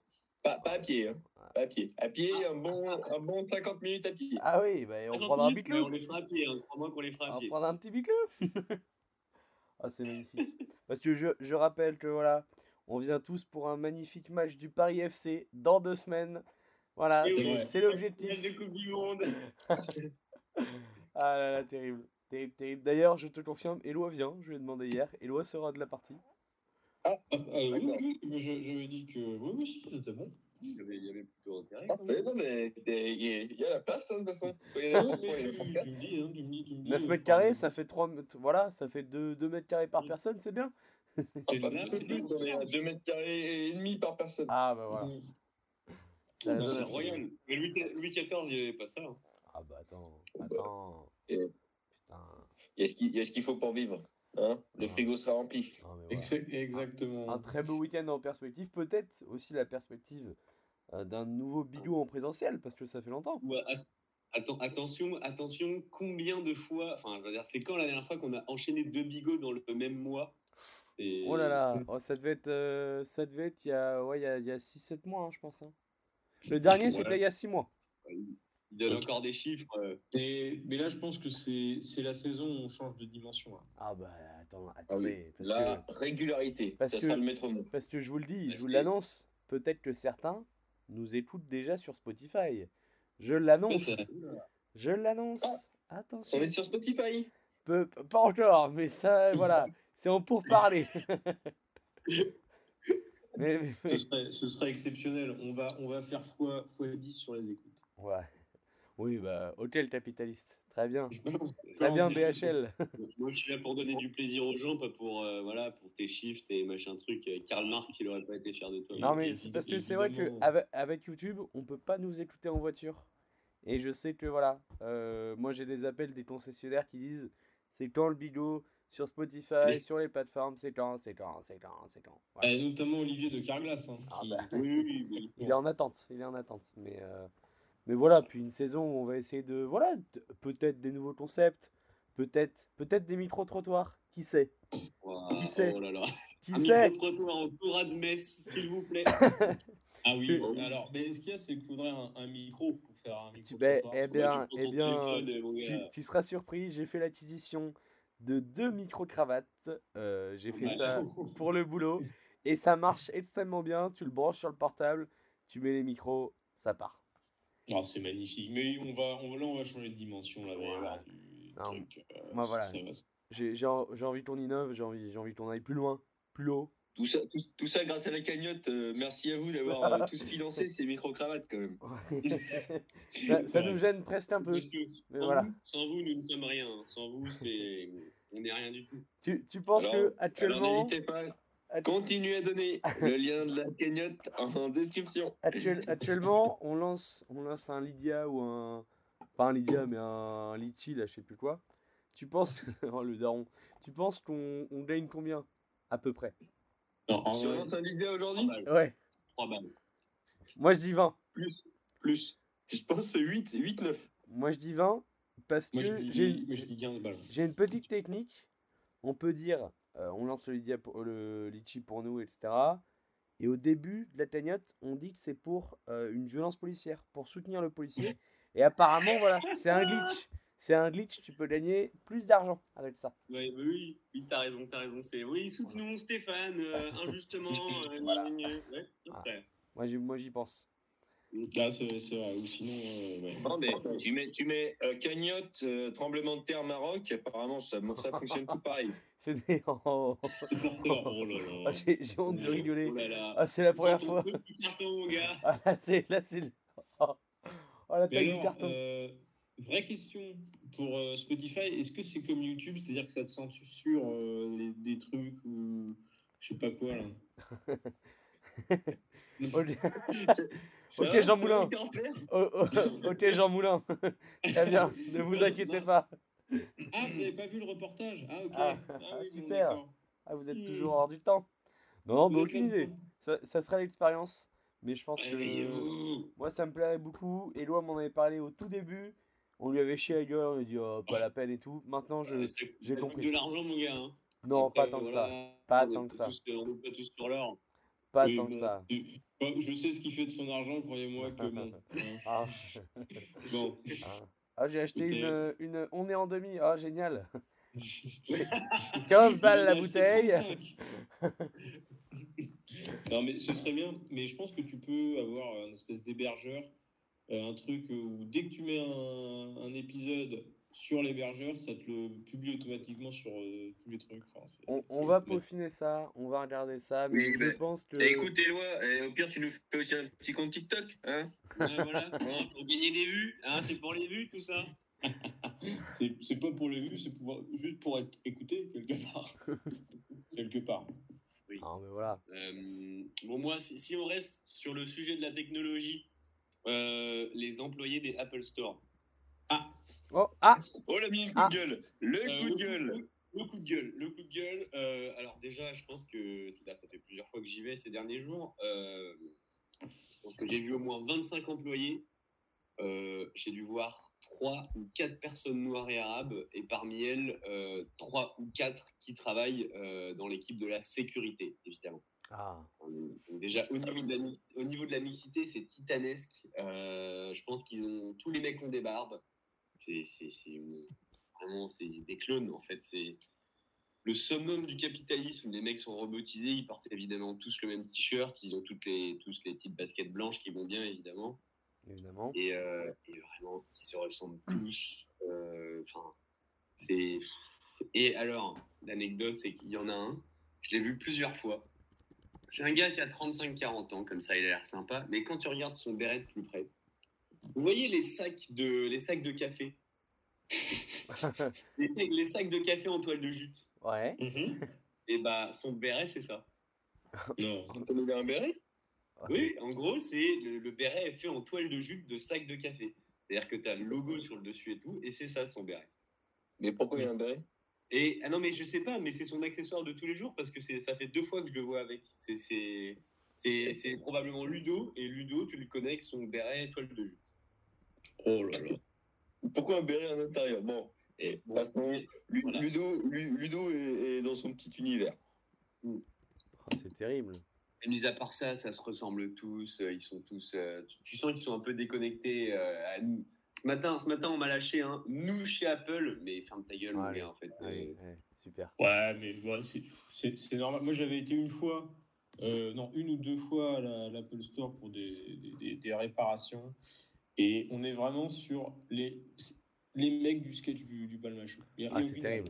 Pas, pas à pied, hein. Pas à pied. À pied, un bon, un bon 50 minutes à pied. Ah oui, bah, on 50 prendra un biclou. On les fera à pied, hein. crois-moi qu'on les fera On à va pied. prendre un petit biclou. ah, c'est magnifique. Parce que je, je rappelle que voilà, on vient tous pour un magnifique match du Paris FC dans deux semaines. Voilà, c'est- oui. c'est Finale l'objectif. de Coupe du Monde. Ah là là, terrible. Terrible, terrible. D'ailleurs, je te confirme, Eloi vient, je lui ai demandé hier. Eloi sera de la partie. Ah, ah, oui, D'accord. oui, mais je- j'avais dit que oui, oui, si, c'était bon. Il y avait, il y avait plutôt intérêt. quand Parfait, même. non, mais il y, a- il y a la place, hein, de toute façon. Faut y aller, Ah, faut mais y aller tu, pour quatre. tu me dis, hein, dis, dis. 9 je mètres carrés, ça fait 3 mètres. Voilà, ça fait 2, mètres carrés par Oui. personne, c'est bien. Enfin, Et un peu plus, on est à 2 mètres carrés et demi par personne. Ah bah voilà. Oui. C'est royal. Mais Louis, Louis XIV, il n'y avait pas ça. hein. Ah bah attends, attends. Et- Putain. Il y a ce qu'il y a ce qu'il faut pour vivre. Hein le Ah. frigo sera rempli. Voilà. Exactement. Un très beau week-end en perspective, peut-être aussi la perspective euh, d'un nouveau bigot en présentiel, parce que ça fait longtemps. Atten- attention, attention, combien de fois, enfin, je veux dire, c'est quand la dernière fois qu'on a enchaîné deux bigots dans le même mois? Et- Oh là là, oh, ça devait être, euh, ça devait être il y a, ouais, il y a, il y a 6-7 mois, hein, je pense. hein. Le dernier, Ouais. c'était il y a 6 mois. Il donne encore des chiffres. euh, Et, mais là, je pense que c'est c'est la saison où on change de dimension. là. Ah bah attends, Ah oui. attendez, La que, régularité, parce ça que- sera le métronome. parce que je vous le dis, je vous l'annonce, peut-être que certains nous écoutent déjà sur Spotify. Je l'annonce, je l'annonce. Ah, Attention. On est sur Spotify. Peu- pas encore, mais ça, voilà, c'est en pourparler. mais, mais- mais- Ce serait, ce serait exceptionnel. On va, on va faire fois, fois 10 sur les écoutes. ouais. Oui, bah, hôtel capitaliste. Très bien. Très bien, BHL. Moi, je suis là pour donner du plaisir aux gens, pas pour, euh, voilà, pour tes chiffres, tes machins trucs. Euh, Karl Marx, il aurait pas été fier de toi. Non, mais c'est parce que c'est vrai que évidemment. avec, avec YouTube, on peut pas nous écouter en voiture. Et je sais que voilà, euh, moi j'ai des appels des concessionnaires qui disent c'est quand le bigot sur Spotify, Mais- sur les plateformes, c'est quand, c'est quand, c'est quand, c'est quand. Voilà. Euh, notamment Olivier de Carglass. hein, Ah qui- bah. Oui, oui, oui. Il est en attente, il est en attente. Mais, euh, mais voilà, puis une saison où on va essayer de, voilà, peut-être des nouveaux concepts, peut-être peut-être des micro-trottoirs, qui sait? Qui sait? Oh là là. Qui Un sait? micro-trottoir en Toura de Metz, s'il vous plaît. Ah oui, alors, mais ce qu'il y a, c'est qu'il faudrait un, un micro pour faire un micro. Ben, trottoir. eh bien, eh bien, Tu, seras surpris, j'ai fait l'acquisition de deux micro-cravates. Euh, j'ai fait ça pour le boulot. Et ça marche extrêmement bien. Tu le branches sur le portable, tu mets les micros, ça part. Ah, c'est magnifique. Mais on va, on, là, on va changer de dimension. Là, du Non, truc. euh, moi, ça- voilà. se- J'ai j'ai en- j'ai envie qu'on innove, j'ai envie, j'ai envie qu'on aille plus loin, plus haut. Tout ça, tout, tout ça grâce à la cagnotte. euh, merci à vous d'avoir euh, tous financé ces micro-cravates quand même. ça ça nous gêne presque un peu. Que sans, Mais voilà. vous, sans vous, nous ne sommes rien. Sans vous, c'est, on n'est rien du tout. Tu, tu penses Alors- que Alors actuellement, n'hésitez pas, Continuez à donner le lien de la cagnotte en description. Actuel- actuellement, on lance, on lance un Lydia ou un. Pas un Lydia, mais un Litchi, là, je sais plus quoi. Tu penses. oh, le daron. Tu penses qu'on on gagne combien À peu près? Non, en Si on lance un Lydia 3 aujourd'hui. Ouais. 3 balles. Moi, je dis 20. plus. Plus. Je pense que c'est 8, 8, 9. Moi, je dis 20 parce moi, que dis, j'ai moi, je dis 15 balles. j'ai une petite technique. On peut dire, euh, on lance le, le litchi pour nous, etc. Et au début de la cagnotte, on dit que c'est pour euh, une violence policière, pour soutenir le policier. Et apparemment, voilà, c'est un glitch. C'est un glitch, tu peux gagner plus d'argent avec ça. Ouais, bah oui, oui, t'as raison, t'as raison. C'est oui, soutenons Stéphane euh, injustement. euh, Voilà. Ouais, après. Moi, j'y, moi, j'y pense. Là, c'est c'est vrai. Ou sinon, euh, ouais. Non, mais tu mets, tu mets euh, cagnotte, euh, tremblement de terre Maroc, apparemment ça, ça fonctionne tout pareil. C'est des... oh, Supporter, oh là là. Ah, j'ai, j'ai honte de rigoler. Oh là là. Ah, c'est la première fois. petit carton, mon gars. Ah, là, c'est, là, c'est... Oh, Oh, la taille du carton. euh, vraie question pour euh, Spotify, est-ce que c'est comme YouTube, c'est-à-dire que ça te censure euh, des trucs ou je sais pas quoi là? Ok, Jean Moulin. ok, Jean Moulin. Très bien, ne vous inquiétez pas. Ah, vous avez pas vu le reportage? Ah, ok. Ah, oui, bon, super. Ah, vous êtes Hmm. toujours hors du temps. Non, mais aucune idée. Ça, ça sera l'expérience. Mais je pense que moi, ça me plairait beaucoup. Eloi m'en avait parlé au tout début. On lui avait chié à gueule, on lui a dit oh, pas la peine et tout. Maintenant, je. Euh, c'est- j'ai coûte compris. de l'argent, mon gars. hein. Non, pas euh, tant que ça. Pas tant que ça. tous- On n'est pas tous sur l'or. Pas tant que ça. je- sais ce qu'il fait de son argent, croyez-moi que bon. Ah, bon. ah. Ah, j'ai acheté une, une. On est en demi. Ah, génial. 15 balles la bouteille. 35. non, mais ce serait bien. Mais je pense que tu peux avoir un espèce d'hébergeur, euh, un truc où dès que tu mets un, un épisode sur l'hébergeur, ça te le publie automatiquement sur euh, tous les trucs. Enfin, c'est- On, va peaufiner ça, on va regarder ça, mais Oui, je pense que. Eh, Écoute, Éloi, eh, au pire, tu nous fais aussi un petit compte TikTok. Hein Ouais, voilà. Pour gagner des vues. Hein, c'est pour les vues, tout ça. C'est c'est pas pour les vues, c'est pour, juste pour être écouté quelque part. quelque part. Ah, mais voilà. Euh, bon, moi, si, si on reste sur le sujet de la technologie, euh, les employés des Apple Store. Oh, ah Oh, la mine coup Ah. de gueule Le Euh, coup de gueule Le coup de gueule, le coup de gueule. euh, alors déjà, je pense que là, ça fait plusieurs fois que j'y vais ces derniers jours. Euh, je pense que j'ai vu au moins 25 employés. Euh, j'ai dû voir 3 ou 4 personnes noires et arabes, et parmi elles, euh, 3 ou 4 qui travaillent euh, dans l'équipe de la sécurité, évidemment. Ah, Donc déjà, au niveau de la, au niveau de la mixité, c'est titanesque. Euh, je pense qu'ils ont tous les mecs ont des barbes. C'est vraiment c'est des clones en fait. C'est le summum du capitalisme. Les mecs sont robotisés, ils portent évidemment tous le même t-shirt, ils ont toutes les tous les petites baskets blanches qui vont bien évidemment. évidemment. Et, euh, et vraiment, ils se ressemblent tous. Euh, Enfin, c'est. Et alors, l'anecdote, c'est qu'il y en a un, je l'ai vu plusieurs fois. C'est un gars qui a 35-40 ans, comme ça, il a l'air sympa. Mais quand tu regardes son béret de plus près, vous voyez les sacs de, les sacs de café? Les sacs, les sacs de café en toile de jute. ouais. Et bah, son béret, c'est ça. Non. T'as un béret? Oui, en gros, c'est le, le béret est fait en toile de jute de sac de café. C'est-à-dire que tu as le logo sur le dessus et tout, et c'est ça son béret. Mais pourquoi il y a un béret? Et ah non, mais je sais pas, mais c'est son accessoire de tous les jours parce que c'est ça fait deux fois que je le vois avec. C'est c'est c'est c'est probablement Ludo et Ludo, tu le connais avec son béret toile de jute. Oh là là. Pourquoi un béret à l'intérieur? Bon, et Bon, passons. Voilà. Ludo, Lu- Ludo est, est dans son petit univers. Oh, c'est terrible. Et mis à part ça, ça se ressemble tous. euh, Ils sont tous. euh, tu, tu sens qu'ils sont un peu déconnectés euh, à nous. Ce matin, ce matin, on m'a lâché un. Nous chez Apple, mais ferme ta gueule, mon Allez, gars, en fait. euh, super. Ouais, mais ouais, c'est- normal. Moi, j'avais été une fois, euh, non, une ou deux fois à la- l'Apple Store pour des, des, des- des réparations. Et on est vraiment sur les, les mecs du sketch du, du Balmachou. Ah, c'est terrible.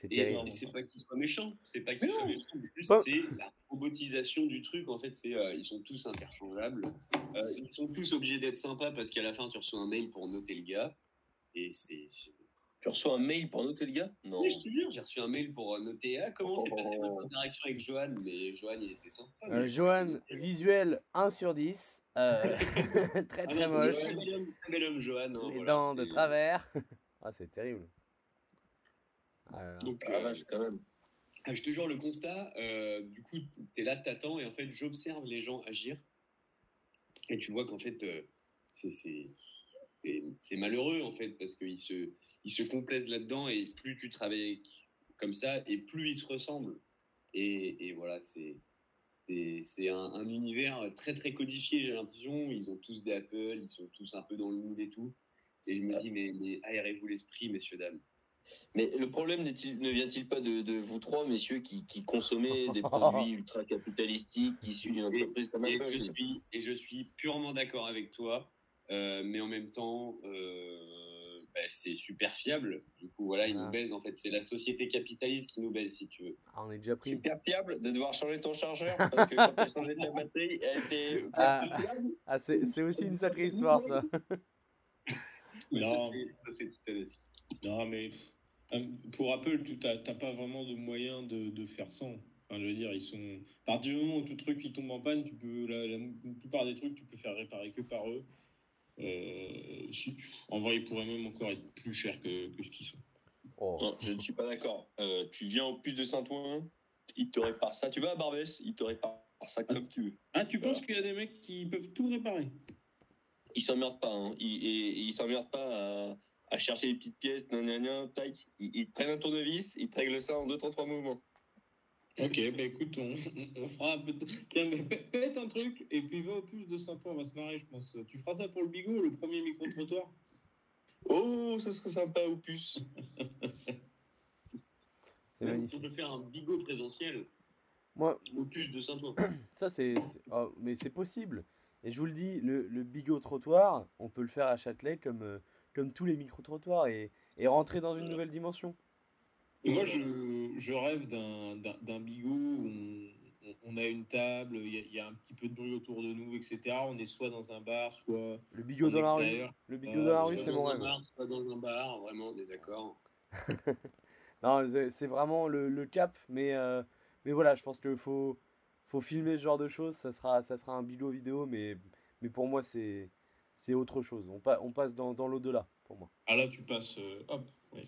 C'est terrible. et c'est pas qu'ils soient méchants, c'est pas qu'ils soient méchants, mais juste c'est la robotisation du truc. En fait, c'est euh, ils sont tous interchangeables. Euh, ils sont tous obligés d'être sympas parce qu'à la fin tu reçois un mail pour noter le gars. Et c'est- Tu reçois un mail pour noter le gars? Non. Oui, je te jure, j'ai reçu un mail pour euh, noter ah, comment s'est passée Oh. votre interaction avec Johan? Mais Johan, il était sympa. Euh, Johan, visuel 1 sur 10. euh, très Ah très non, moche. Très bel homme, très bel homme, Johan. hein, Les voilà, dents de c'est- travers. ah, c'est terrible. Ah. Donc, Ah, euh, vache, quand même. Ah, je te jure, le constat, euh, du coup, tu es là, t'attends, et en fait, j'observe les gens agir. Et tu vois qu'en fait, euh, c'est malheureux, en fait, parce qu'ils se, ils se complaisent là-dedans, et plus tu travailles avec- comme ça, et plus ils se ressemblent. Et, et voilà, c'est c'est- un, un univers très, très codifié, j'ai l'impression. Ils ont tous des Apple, ils sont tous un peu dans le mood et tout. Et je me dis, mais, mais aérez-vous l'esprit, messieurs, dames. Mais le problème ne vient-il pas de, de vous trois, messieurs, qui, qui consommez des produits ultra capitalistiques issus d'une entreprise comme Et Apple je suis, et je suis purement d'accord avec toi, euh, mais en même temps, euh, bah, c'est super fiable. Du coup, voilà, ils Ah. nous baisent. En fait, c'est la société capitaliste qui nous baise, si tu veux. Ah, on est déjà pris. Super fiable de devoir changer ton chargeur parce que quand tu as changé ta batterie, elle était Ah. Ah, c'est c'est aussi une sacrée histoire, ça. Non. c'est- ça, c'est titanesque. Non, mais euh, pour Apple, tu n'as pas vraiment de moyen de, de faire ça. Enfin, je veux dire, ils sont. À partir du moment où tout truc qui tombe en panne, tu peux la, la plupart des trucs, tu peux faire réparer que par eux. Euh, si- en vrai, ils pourraient même encore être plus chers que, que ce qu'ils sont. Oh. Non, je ne suis pas d'accord. Euh, tu viens au plus de Saint-Ouen, il te répare ça. Tu vas à Barbès, il te répare ça comme tu veux. Ah, tu penses qu'il y a des mecs qui peuvent tout réparer? Il s'emmerde pas. Hein. Il, et, et il s'emmerde pas à, à chercher les petites pièces, nan, nan, nan, tac. Il, il te prennent un tournevis, il te règle ça en 2, 3, 3 mouvements. Ok, bah écoute, on, on- on fera peut-être. Pète un truc et puis va au plus de 5 points, on va se marrer, je pense. Tu feras ça pour le bigot, le premier micro-trottoir Oh, ça serait sympa au plus. C'est On magnifique. peut faire un bigot présentiel Moi, au plus de Saint-Ouen. ça, c'est. c'est- oh, mais c'est possible. Et je vous le dis, le, le bigot trottoir, on peut le faire à Châtelet comme, euh, comme tous les micro-trottoirs et, et rentrer dans une nouvelle dimension. Et moi, je, je rêve d'un- d'un d'un bigot où on, on- a une table, il y, a- il y a un petit peu de bruit autour de nous, etc. On est soit dans un bar, soit Le bigot dans la rue. Le bigot Euh, dans la rue, Soit c'est dans mon un rêve. bar, soit dans un bar, vraiment, on est d'accord. Non, c'est vraiment le, le cap, mais, euh, mais voilà, je pense qu'il faut, faut filmer ce genre de choses, ça sera, ça sera un bigot vidéo, mais, mais pour moi, c'est c'est autre chose. On, pa- on passe dans, dans l'au-delà, pour moi. Ah là, tu passes. euh, hop, ouais.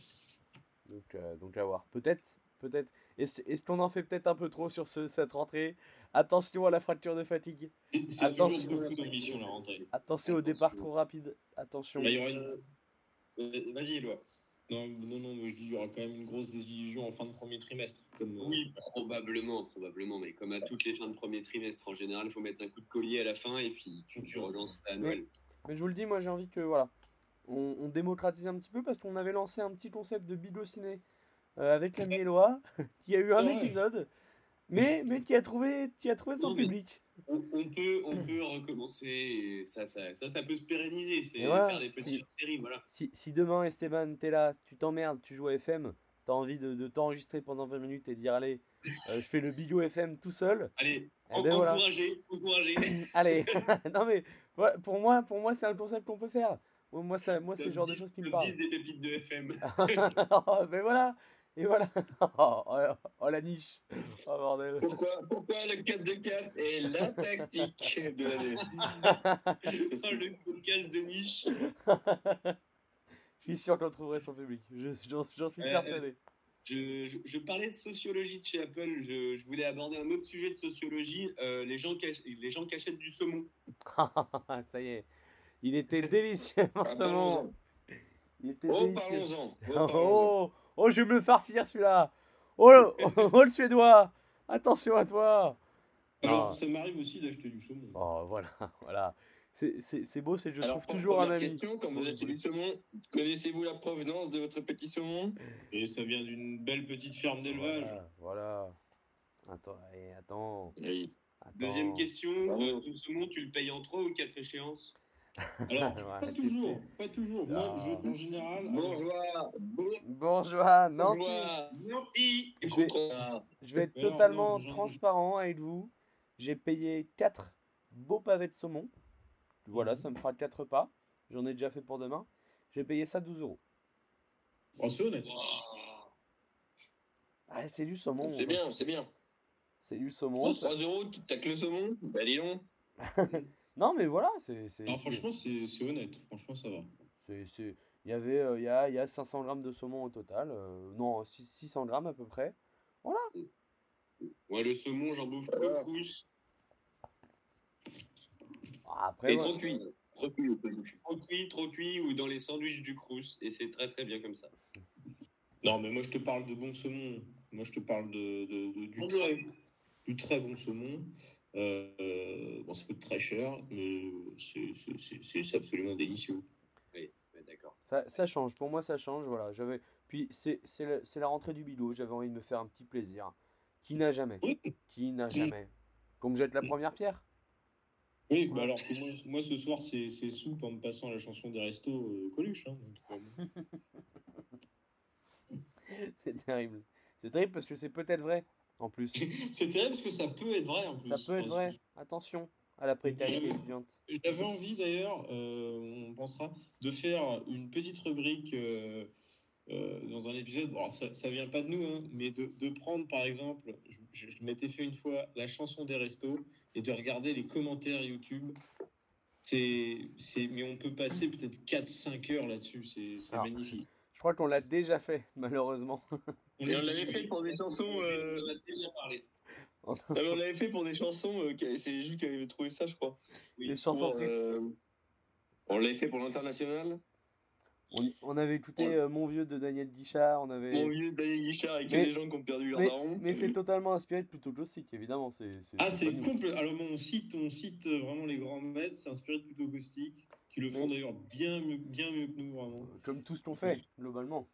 Donc, euh, donc à voir. Peut-être, peut-être. Est-ce est-ce qu'on en fait peut-être un peu trop sur ce, cette rentrée? Attention à la fracture de fatigue. C'est- Attention. toujours beaucoup d'ambition la rentrée. Attention au départ trop rapide. Attention. Une- Euh, Vas-y, Éloi. Non, non, non, mais je dis, il y aura quand même une grosse désillusion en fin de premier trimestre. Comme, euh, Oui, probablement, probablement, mais comme à toutes les fins de premier trimestre, en général, il faut mettre un coup de collier à la fin et puis tu, tu relances à Noël. Mais je vous le dis, moi j'ai envie que voilà, on, on démocratise un petit peu parce qu'on avait lancé un petit concept de bigot ciné euh, avec l'ami Eloi, qui a eu un Ouais. épisode, mais, mais qui a trouvé, qui a trouvé son Non, public. On, on peut, on peut recommencer, ça, ça, ça, ça peut se pérenniser, c'est voilà, faire des petites séries, voilà. Si, si demain Esteban, t'es là, tu t'emmerdes, tu joues à FM, t'as envie de, de t'enregistrer pendant 20 minutes et dire allez, euh, je fais le bigot FM tout seul, Allez, eh en- ben voilà. encouragez, encouragez. Allez, non mais pour moi, pour moi c'est un concept qu'on peut faire. Moi, ça, moi c'est le genre de Top choses qui 10 me parlent. 10 des pépites de FM. Oh, mais voilà, et voilà. Oh, oh, oh, la niche. Oh bordel. Pourquoi, pourquoi le 4 de 4 est la tactique de l'année Oh, le podcast de niche. Je suis sûr qu'on trouverait son public. Je- J'en suis Euh, persuadé. Je, je- je parlais de sociologie de chez Apple, je, je voulais aborder un autre sujet de sociologie, euh, les, gens qui les gens qui achètent du saumon. Ça y est. Il était délicieux, Ah, parlons-en. Il était Oh, délicieux. parlons-en. Oh, parlons-en. Oh, oh, je vais me le farcir celui-là. Oh, le- oh, le suédois. Attention à toi. Alors, Ah. ça m'arrive aussi d'acheter du saumon. Oh, voilà, voilà. C'est- beau, c'est que je Alors, trouve toujours un ami. question, quand vous achetez du saumon, connaissez-vous la provenance de votre petit saumon? Et ça vient d'une belle petite ferme d'élevage. Voilà, voilà. Attends, eh, attends, Oui. attends. Deuxième question, euh, ton saumon, tu le payes en 3 ou 4 échéances? Alors, pas toujours, pas toujours. Moi, je, en général, Bourgeois, Bourgeois, Nanti. bourgeois, Nanti Je vais, contre- je vais être totalement non, transparent avec vous. J'ai payé 4 beaux pavés de saumon. Voilà, Mhm. ça me fera 4 repas. J'en ai déjà fait pour demain. J'ai payé ça 12 euros. Oh, c'est honnête. Ah, c'est du saumon. C'est bien, c'est bien. C'est du saumon. Oh, ça- 3-0, t'as que le saumon? Bah dis donc. Non, mais voilà, c'est. franchement, c'est c'est honnête. Franchement, ça va. c'est- c'est- Il y avait, euh, il y, a, il y a 500 grammes de saumon au total. euh, non, six- 600 grammes à peu près. Ouais, le saumon, j'en bouffe peu plus. Après, Et voilà. trop cuit. Trop cuit. Trop cuit, trop cuit, ou dans les sandwichs du Crous, et c'est très très bien comme ça. Non, mais moi, je te parle de bon saumon. Moi, je te parle de, de- de- du, Bon très, du très bon saumon. Euh, bon, ça coûte très cher, mais c'est- absolument délicieux. Ouais, D'accord. Ça, ça change, pour moi ça change, voilà. J'avais, puis c'est c'est la, c'est la rentrée du bidot, j'avais envie de me faire un petit plaisir. Qui n'a jamais Oui, Qui n'a jamais Qu'on me jette la première pierre oui bah alors que moi, moi, ce soir, c'est c'est soupe en me passant la chanson des restos euh, Coluche. hein, euh, C'est terrible. C'est terrible parce que c'est peut-être vrai, en plus. c'est terrible parce que ça peut être vrai en plus. Ça peut être vrai. Attention à la précarité étudiante. J'avais envie d'ailleurs, euh, on pensera, de faire une petite rubrique euh, euh, dans un épisode. Bon, ça, ça vient pas de nous, hein, mais de, de prendre par exemple, je, je m'étais fait une fois la chanson des restos et de regarder les commentaires YouTube. C'est, c'est, mais on peut passer peut-être 4-5 heures là-dessus, c'est, c'est Alors, magnifique. Je crois qu'on l'a déjà fait, malheureusement. On l'avait fait pour des chansons. euh, On a déjà parlé. non, mais on l'avait fait pour des chansons. euh, C'est Jules qui avait trouvé ça, je crois. Les chansons Pour, tristes. euh, On l'avait fait pour l'international. On, on avait écouté Ouais. euh, Mon vieux de Daniel Guichard, on avait. Mon vieux Daniel Guichard avec Mais- des gens qui ont perdu leur mais daron. mais c'est totalement inspiré de Plutôt Classique, évidemment. C'est, Ah, c'est complet. Alors, bon, on cite, on cite euh, vraiment les grands maîtres, c'est inspiré de plutôt caustique, qui le font Oui. d'ailleurs bien mieux, bien mieux que nous, vraiment. Comme tout ce qu'on fait, globalement.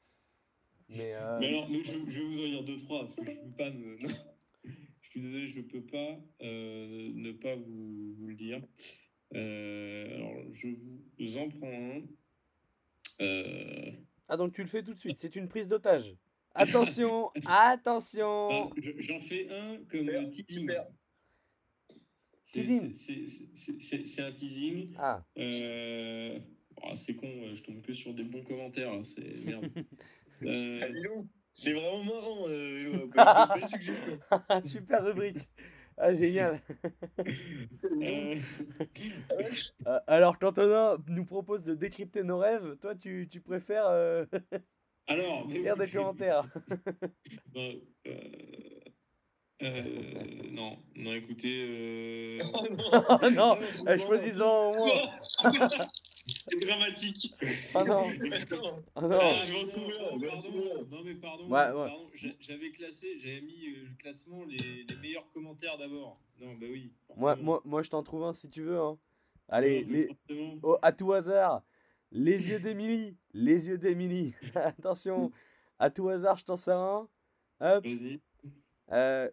Mais, euh, Mais alors, mais je, je vais vous en lire deux, trois, parce que je peux pas me... je suis désolé, je peux pas euh, ne pas vous, vous le dire. Euh, alors, je vous en prends un. Euh, Ah, donc tu le fais tout de suite, c'est une prise d'otage. Attention, attention ah, je- J'en fais un comme teasing. Super. C'est- un teasing. Ah, Euh... oh, c'est con, euh, je tombe que sur des bons commentaires, là, c'est merde. Euh, Ah, C'est vraiment marrant, euh, comme- super rubrique. Ah, génial. Euh, Euh, Alors, qu'Antonin nous propose de décrypter nos rêves, toi, tu, tu préfères euh, Alors, lire des commentaires. Euh, euh, non, non, écoutez, euh, Oh non, Oh non, je sens- choisis-en au moins C'est dramatique. Oh non, oh non Ah, je vais en trouver un, non, je vais en pardon, non, mais pardon, Ouais, ouais. pardon, j'a- j'avais classé, j'avais mis euh, le classement les, les meilleurs commentaires d'abord. Non, bah oui. moi, forcément. moi, moi, je t'en trouve un si tu veux. Hein. Allez, Non, mais les... oh, à tout hasard, les yeux d'Émilie, les yeux d'Émilie. Attention, à tout hasard, je t'en sers un. Hop, Vas-y. euh,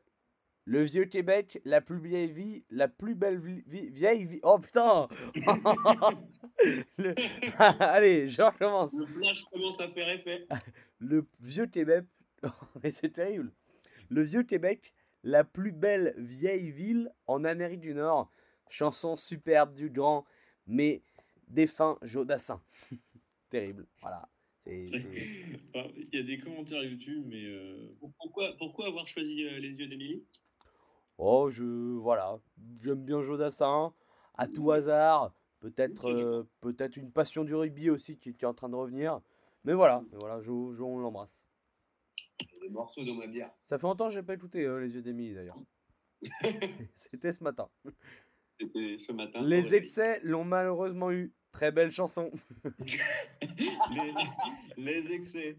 le vieux Québec, la plus vieille vie, la plus belle vi- vi- vieille vie. Oh putain Le- Allez, je recommence. Le flash commence à faire effet. Le vieux Québec, mais c'est terrible. Le vieux Québec, la plus belle vieille ville en Amérique du Nord. Chanson superbe du grand, mais défunt Jodassin. terrible, voilà. Il y a des commentaires YouTube, mais euh, Pourquoi, pourquoi avoir choisi euh, les yeux d'Émilie Oh, je. Voilà. J'aime bien Jodassin. À tout hasard. Peut-être euh, peut-être une passion du rugby aussi qui, qui est en train de revenir. Mais voilà, mais voilà Jo, Jo, on l'embrasse. Des morceaux dans ma bière. Ça fait longtemps que j'ai pas écouté euh, Les Yeux d'Émilie d'ailleurs. C'était ce matin. C'était ce matin. Les excès l'ont malheureusement eu. Très belle chanson. les, les excès.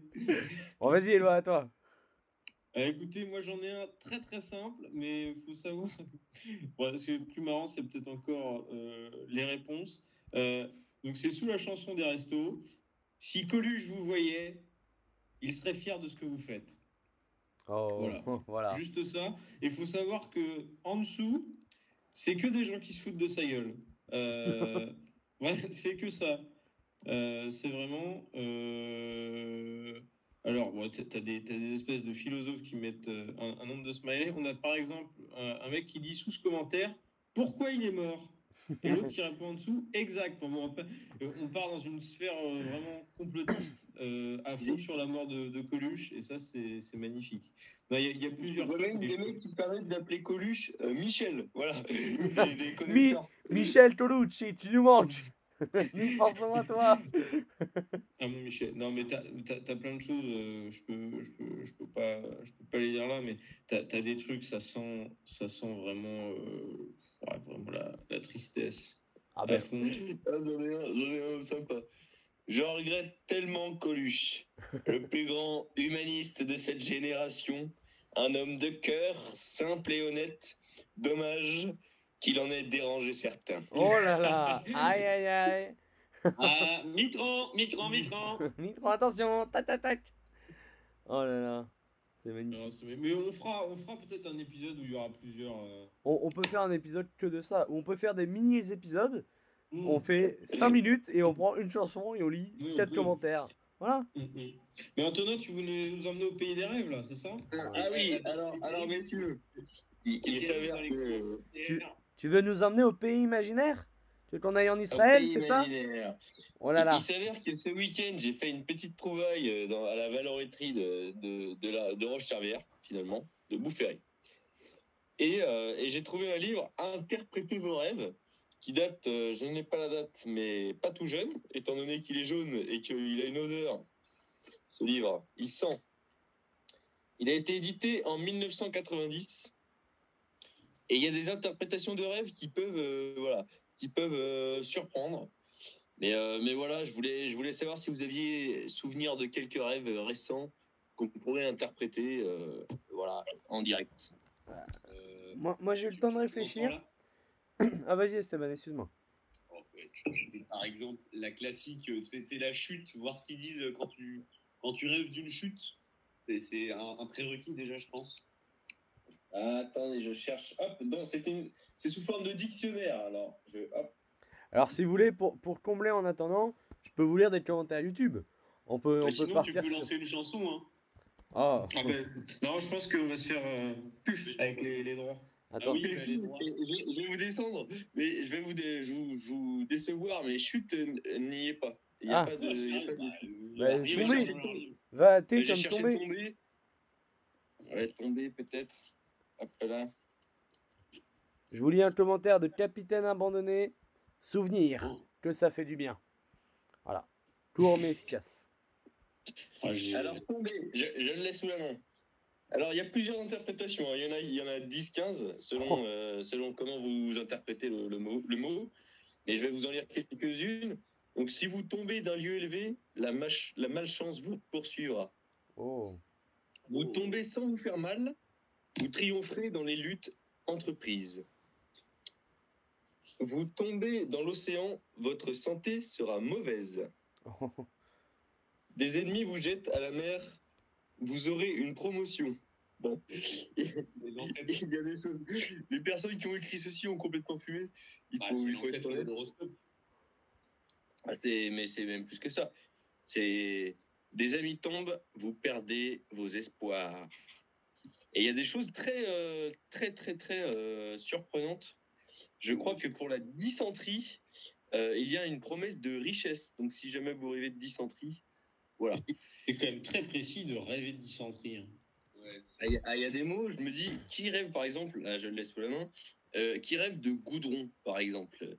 Bon, vas-y, Eloi, à toi. Euh, écoutez, moi j'en ai un très très simple, mais il faut savoir. Bon, ce qui est plus marrant, c'est peut-être encore euh, les réponses. Euh, donc c'est sous la chanson des restos. Si Coluche vous voyait, il serait fier de ce que vous faites. Oh, Voilà. voilà. Juste ça. Il faut savoir que en dessous, c'est que des gens qui se foutent de sa gueule. Euh, ouais, c'est que ça. C'est vraiment. Alors, bon, t'as t'as des, espèces de philosophes qui mettent euh, un, un nombre de smileys. On a par exemple un, un mec qui dit sous ce commentaire Pourquoi il est mort? Et l'autre qui répond en dessous, exact. Bon, euh, on part dans une sphère euh, vraiment complotiste, euh, à fond sur la mort de, de Coluche, et ça, c'est magnifique. Non, Il y, a- il y a plusieurs Il y a trucs. même des je- mecs qui se permettent d'appeler Coluche euh, Michel. Voilà. des, des connaisseurs. Michel Tolucci, tu nous manques. À toi. Ah mon Michel, non mais t'as as, plein de choses, euh, je, peux, je, peux, je, peux pas, je peux pas les dire là, mais t'as as des trucs, ça sent, ça sent vraiment, euh, ouais, vraiment la, la tristesse Ah ben. Ah, j'en ai un, j'en ai un sympa. Je regrette tellement Coluche, le plus grand humaniste de cette génération, un homme de cœur, simple et honnête. Dommage qu'il en ait dérangé certains. oh là là. Aïe aïe aïe. Ah, Mitran, Mitran, Mitran. Mitron, attention. Tac tac tac. Oh là là. C'est magnifique. Non, c'est- mais on fera, on fera peut-être un épisode où il y aura plusieurs. euh, On, on peut faire un épisode que de ça. Ou on peut faire des mini-épisodes. mm, On fait 5 minutes et on prend une chanson et on lit Oui, on 4 peut. commentaires. Voilà. mm, mm. Mais Antonin, tu voulais nous emmener au pays des rêves là, c'est ça? Ah oui, alors, alors messieurs, il, il s'avère que... Tu- Tu veux nous emmener au pays imaginaire? Tu veux qu'on aille en Israël, c'est ça? Oh là là. Il s'avère que ce week-end, j'ai fait une petite trouvaille euh, dans, à la valoréterie de, de, de, la, de Roche-Servière, finalement, de Boufféry. Et, euh, et j'ai trouvé un livre, Interprétez vos rêves, qui date, euh, je n'ai pas la date, mais pas tout jeune, étant donné qu'il est jaune et qu'il a une odeur. Ce livre, il sent. Il a été édité en 1990. Et il y a des interprétations de rêves qui peuvent, euh, voilà, qui peuvent euh, surprendre. Mais, euh, mais voilà, je voulais, je voulais savoir si vous aviez souvenir de quelques rêves récents qu'on pourrait interpréter euh, voilà, en direct. Euh, Moi, moi j'ai eu le temps de réfléchir. Ah, vas-y, Esteban, excuse-moi. Oh, Par exemple, la classique, c'était la chute, voir ce qu'ils disent quand tu, quand tu rêves d'une chute. C'est- C'est un, un prérequis déjà, je pense. Ah, attendez, je cherche. Hop, non, c'était une- c'est sous forme de dictionnaire. Alors, je, hop. Alors, si vous voulez, pour, pour combler en attendant, je peux vous lire des commentaires YouTube. On peut, on peut sinon, tu partir. peux sur- lancer une chanson. Hein. Ah, Ah ben, Non, je pense qu'on va se faire euh, puf avec les, les droits. attends. Ah oui, les droits. je, je vais vous descendre, mais je vais vous, dé- je vous, je vous décevoir, mais chute euh, n'y est pas. Il n'y a Ah. pas de. Ouais, il y a c'est pas vrai, de bah, le livre. Va, t'es comme tombé. tomber. Ouais, tomber peut-être. Hop là. Je vous lis un commentaire de Capitaine Abandonné. Souvenir Oh. que ça fait du bien. Voilà. Court mais efficace. Ah, Alors, tomber, je, je le laisse sous la main. Alors, il y a plusieurs interprétations. hein. Il y en a, il y en a 10-15 selon, Oh. euh, selon comment vous interprétez le, le mot, le mot. Mais je vais vous en lire quelques-unes. Donc, si vous tombez d'un lieu élevé, la, mach- la malchance vous poursuivra. Oh. Vous Oh. tombez sans vous faire mal, vous triompherez dans les luttes entreprises. Vous tombez dans l'océan, votre santé sera mauvaise. Des ennemis vous jettent à la mer, vous aurez une promotion. Bon, C'est l'ancêtre- il y a des choses. Les personnes qui ont écrit ceci ont complètement fumé. Il bah, faut, il être. Ah, mais c'est même plus que ça. C'est des amis tombent, vous perdez vos espoirs. Et il y a des choses très, euh, très, très, très euh, surprenantes. Je crois que pour la dysenterie, euh, il y a une promesse de richesse. Donc, si jamais vous rêvez de dysenterie, voilà. C'est quand même très précis de rêver de dysenterie. hein. Ouais, c'est- Ah, Il y, a- il y a des mots, je me dis, qui rêve par exemple, là je le laisse sous la main, euh, qui rêve de goudron par exemple.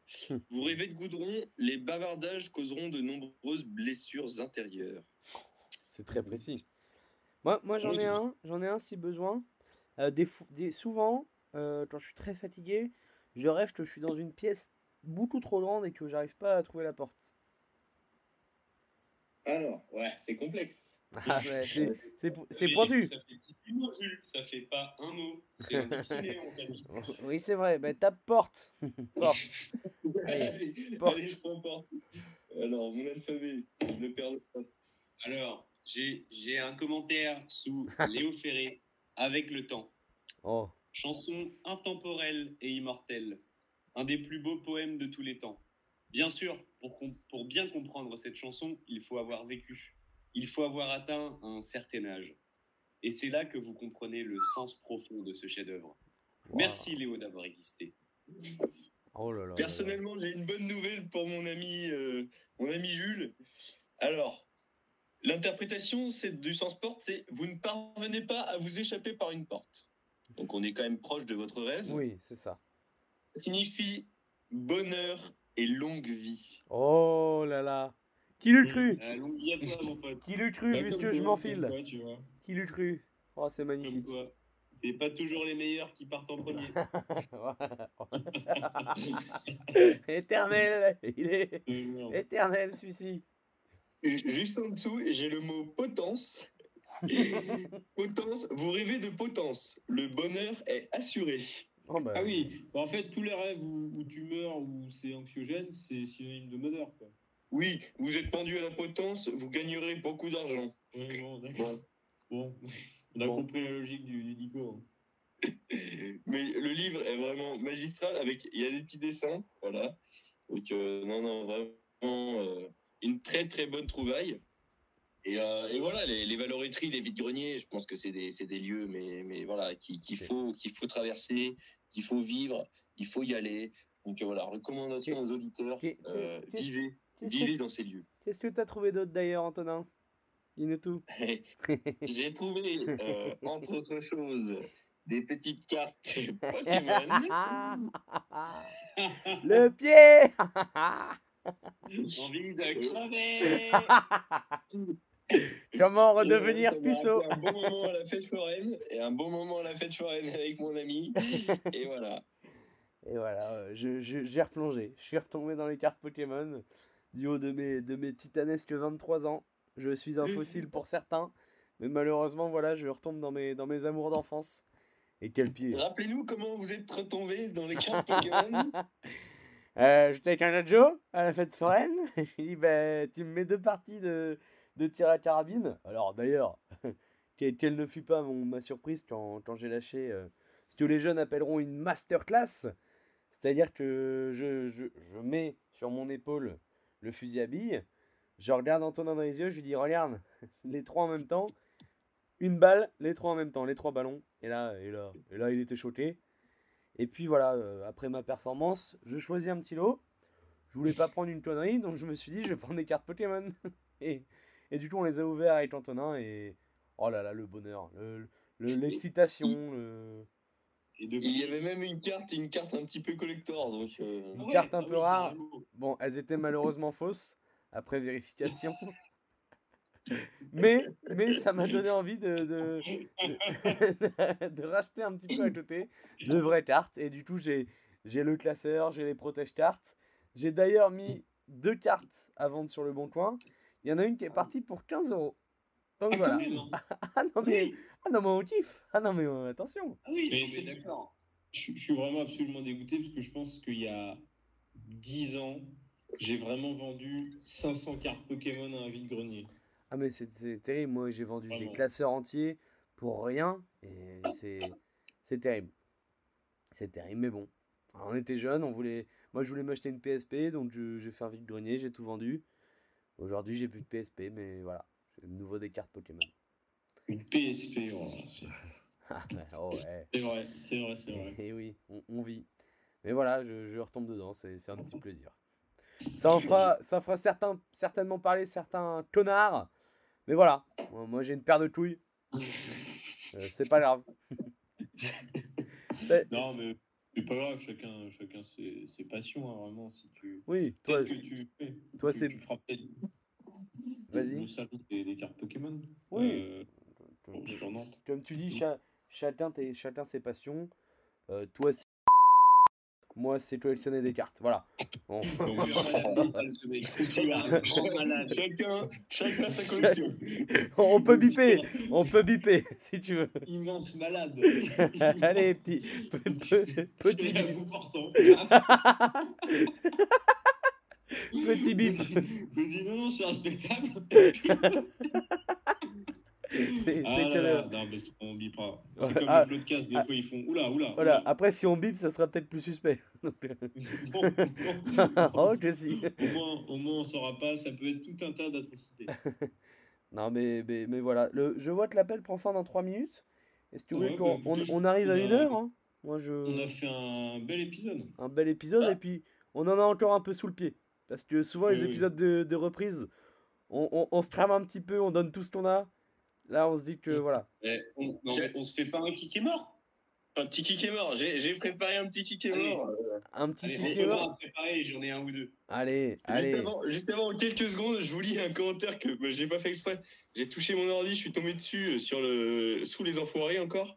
Vous rêvez de goudron, les bavardages causeront de nombreuses blessures intérieures. C'est très précis. Moi, moi j'en ai un, j'en ai un si besoin. Euh, des, des, souvent, euh, quand je suis très fatigué, je rêve que je suis dans une pièce beaucoup trop grande et que j'arrive pas à trouver la porte. Alors, ouais, c'est complexe. Ah, ouais, c'est- pointu. Ça fait 18 mots, Jules. Ça fait pas un mot. C'est un dictionnaire, on t'a dit. Oui, c'est vrai. Ben, tape porte. porte. Allez, porte. allez, je prends porte. Alors, mon alphabet, je le perds. Alors, j'ai un commentaire sous Léo Ferré, Avec le temps. Oh. Chanson intemporelle et immortelle. Un des plus beaux poèmes de tous les temps. Bien sûr, pour, bien comprendre cette chanson, il faut avoir vécu. Il faut avoir atteint un certain âge. Et c'est là que vous comprenez le sens profond de ce chef-d'œuvre. Wow. Merci Léo d'avoir existé. Oh là là. Personnellement, j'ai une bonne nouvelle pour mon ami, euh, mon ami Jules. Alors, l'interprétation c'est du sens porte, c'est vous ne parvenez pas à vous échapper par une porte. Donc, on est quand même proche de votre rêve. Oui, c'est ça. Signifie bonheur et longue vie. Oh là là. Qui l'eût cru Euh, longue vie à toi, mon pote. Qui l'eût cru Bah, puisque comme je quoi, m'enfile comme quoi, tu vois. Qui l'eût cru Oh, c'est Comme magnifique. quoi. C'est pas toujours les meilleurs qui partent en premier. éternel, il est Euh, éternel celui-ci. Ju- Juste en dessous, j'ai le mot potence. potence, vous rêvez de potence. Le bonheur est assuré. Oh, bah, Ah oui, Bah, en fait, tous les rêves où, où tu meurs ou c'est anxiogène, c'est synonyme de bonheur, quoi. Oui, vous êtes pendu à la potence, vous gagnerez beaucoup d'argent. Ouais, bon, d'accord. Bon, on a Bon. compris la logique du, du dico. Mais le livre est vraiment magistral avec il y a des petits dessins, voilà. Donc euh, non non vraiment euh, une très très bonne trouvaille. Et, euh, et voilà les, les valoriteries, les vides-greniers, je pense que c'est des, des lieux mais mais voilà qui- qu'il faut qu'il faut traverser, qu'il faut vivre, il faut y aller. Donc euh, voilà recommandation aux auditeurs, euh, vivez vivez dans ces lieux. qu'est-ce que t'as trouvé d'autre d'ailleurs, Antonin? Dis-nous tout. J'ai trouvé euh, entre autres choses des petites cartes Pokémon. Le pied Envie de crever Comment Et redevenir m'a puceau Un bon moment à la fête foraine et un bon moment à la fête foraine avec mon ami. Et voilà. Et voilà, euh, je- je- j'ai replongé. Je suis retombé dans les cartes Pokémon du haut de mes, de mes titanesques 23 ans. Je suis un fossile pour certains, mais malheureusement, voilà, je retombe dans mes, dans mes amours d'enfance. Et quel pied Rappelez-nous comment vous êtes retombé dans les cartes Pokémon. Euh, J'étais avec un Najo à la fête foraine. Je lui ai dit, bah, tu me mets deux parties de, de tir à carabine. Alors d'ailleurs, quelle, quelle ne fut pas mon, ma surprise quand, quand j'ai lâché euh, ce que les jeunes appelleront une masterclass. C'est-à-dire que je, je, je mets sur mon épaule le fusil à billes. Je regarde Antonin dans les yeux, je lui dis, regarde, les trois en même temps. Une balle, les trois en même temps, les trois ballons. Et là, et là, et là il était choqué. Et puis voilà, euh, après ma performance, je choisis un petit lot. Je voulais pas prendre une connerie, donc je me suis dit, je vais prendre des cartes Pokémon. et, et du coup, on les a ouverts avec Antonin et. Oh là là, le bonheur, le- le- l'excitation. le- Et Il y avait même une carte, une carte un petit peu collector. Donc, euh, Une carte un ah peu rare. Bon, elles étaient malheureusement fausses après vérification. mais, mais ça m'a donné envie de, de, de, de racheter un petit peu à côté de vraies cartes. Et du coup, j'ai j'ai le classeur, j'ai les protège cartes. J'ai d'ailleurs mis deux cartes à vendre sur le bon coin. Il y en a une qui est partie pour 15 euros. Donc Ah, voilà. hein. Ah non, mais, ah non, mais on kiffe. Ah non, mais euh, attention. Ah oui, d'accord. Je suis vraiment absolument dégoûté parce que je pense qu'il y a 10 ans, j'ai vraiment vendu 500 cartes Pokémon à un vide-grenier. Ah mais c'est terrible, moi j'ai vendu des classeurs entiers pour rien et c'est terrible. C'est terrible mais bon. Alors, on était jeunes, on voulait moi je voulais m'acheter une PSP donc je- j'ai fait un vide grenier, j'ai tout vendu. Aujourd'hui, j'ai plus de PSP mais voilà, j'ai de nouveau des cartes Pokémon. Une PSP, c'est Ah, ouais, oh, ouais. c'est vrai, c'est vrai, c'est vrai. Et oui, on, on vit. Mais voilà, je, je retombe dedans, c'est c'est un petit plaisir. Ça en fera, ça fera certains, certainement parler certains connards. Mais voilà, moi, moi, j'ai une paire de couilles. Euh, c'est pas grave. C'est- Non, mais c'est pas grave, chacun, chacun ses, ses passions, hein, vraiment. Si tu... oui, toi, que tu, toi tu- c'est. tu feras Vas-y. salon des, des cartes Pokémon. Oui. euh, Comme, sur Nantes. comme tu dis, cha- chacun, tes, chacun ses passions. Euh, toi, c'est. Moi, c'est collectionner des cartes. Voilà. Bon. Un un chacun, chacun sa collection. on peut biper, on peut biper si tu veux. Immense malade. Allez, petit, petit, petit un. Petit bip. Je dis non, non, c'est respectable. C'est Ah que là, le- non, mais on bip pas. Ouais, C'est comme ah, le floodcast, des ah. fois ils font oula, oula. Voilà, oula. après si on bip, ça sera peut-être plus suspect. Euh, oh que si. Au moins, au moins, on saura pas, ça peut être tout un tas d'atrocités. Non mais, mais, mais voilà, le, je vois que l'appel prend fin dans 3 minutes. Est-ce que vous voulez Ouais, qu'on bah, on, arrive à une heure hein? Moi, je... On a fait un bel épisode. un bel épisode Ah. et puis on en a encore un peu sous le pied. Parce que souvent, les Oui, oui. épisodes de, de reprise, on, on- on se crame un petit peu, on donne tout ce qu'on a. Là, on se dit que voilà. Eh, on, non, J'ai- mais on se fait pas un kick est mort Un petit kick est mort. J'ai préparé un petit kick est Allez. mort. Un petit Allez, kick est mort. préparer, j'en ai un ou deux. Allez, Juste allez. avant, juste avant, en quelques secondes, je vous lis un commentaire que bah, j'ai pas fait exprès. J'ai touché mon ordi, je suis tombé dessus euh, sur le sous les enfoirés encore.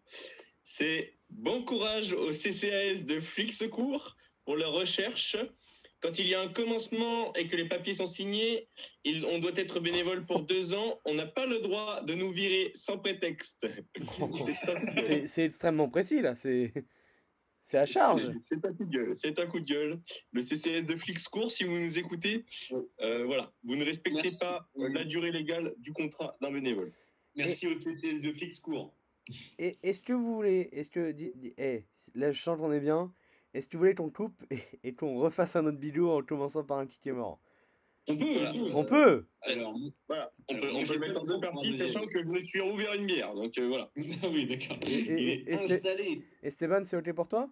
C'est bon courage au CCAS de Flics Secours pour leur recherche. Quand il y a un commencement et que les papiers sont signés, il- on doit être bénévole pour deux ans. On n'a pas le droit de nous virer sans prétexte. C'est extrêmement précis là. C'est c'est à charge. C'est un coup de gueule. C'est un coup de gueule. Le CCS de Flix Court, si vous nous écoutez, euh, voilà, vous ne respectez Merci. pas la durée légale du contrat d'un bénévole. Merci au CCS de Flix Court. Et est-ce que vous voulez, est-ce que, eh, là je sens qu'on est bien. Est-ce que vous voulez qu'on coupe et, et qu'on refasse un autre vidéo en commençant par un kick mort On peut, Voilà. on peut. Alors, Voilà, on Alors, peut, on le mettre en deux parties, sachant que je me suis rouvert une bière. Donc euh, voilà. Ah oui, d'accord. Et- Il et- est et c'est- installé. Esteban, c'est ok pour toi?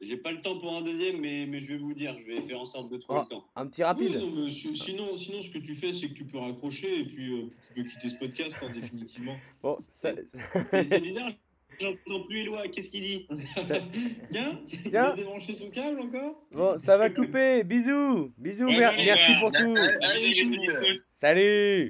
J'ai pas le temps pour un deuxième, mais, mais je vais vous dire, je vais faire en sorte de trouver Ah. le temps. Un petit Oui, rapide. non, mais si- sinon, sinon, ce que tu fais, c'est que tu peux raccrocher et puis euh, tu peux quitter ce podcast hein, définitivement. Bon, ça- C'est c'est bizarre, j'entends plus Éloi, qu'est-ce qu'il dit Tiens, Tiens. il a débranché son câble encore bon, ça va couper. Bisous, bisous. Ouais, mer- allez, merci bah, pour tout. Salut.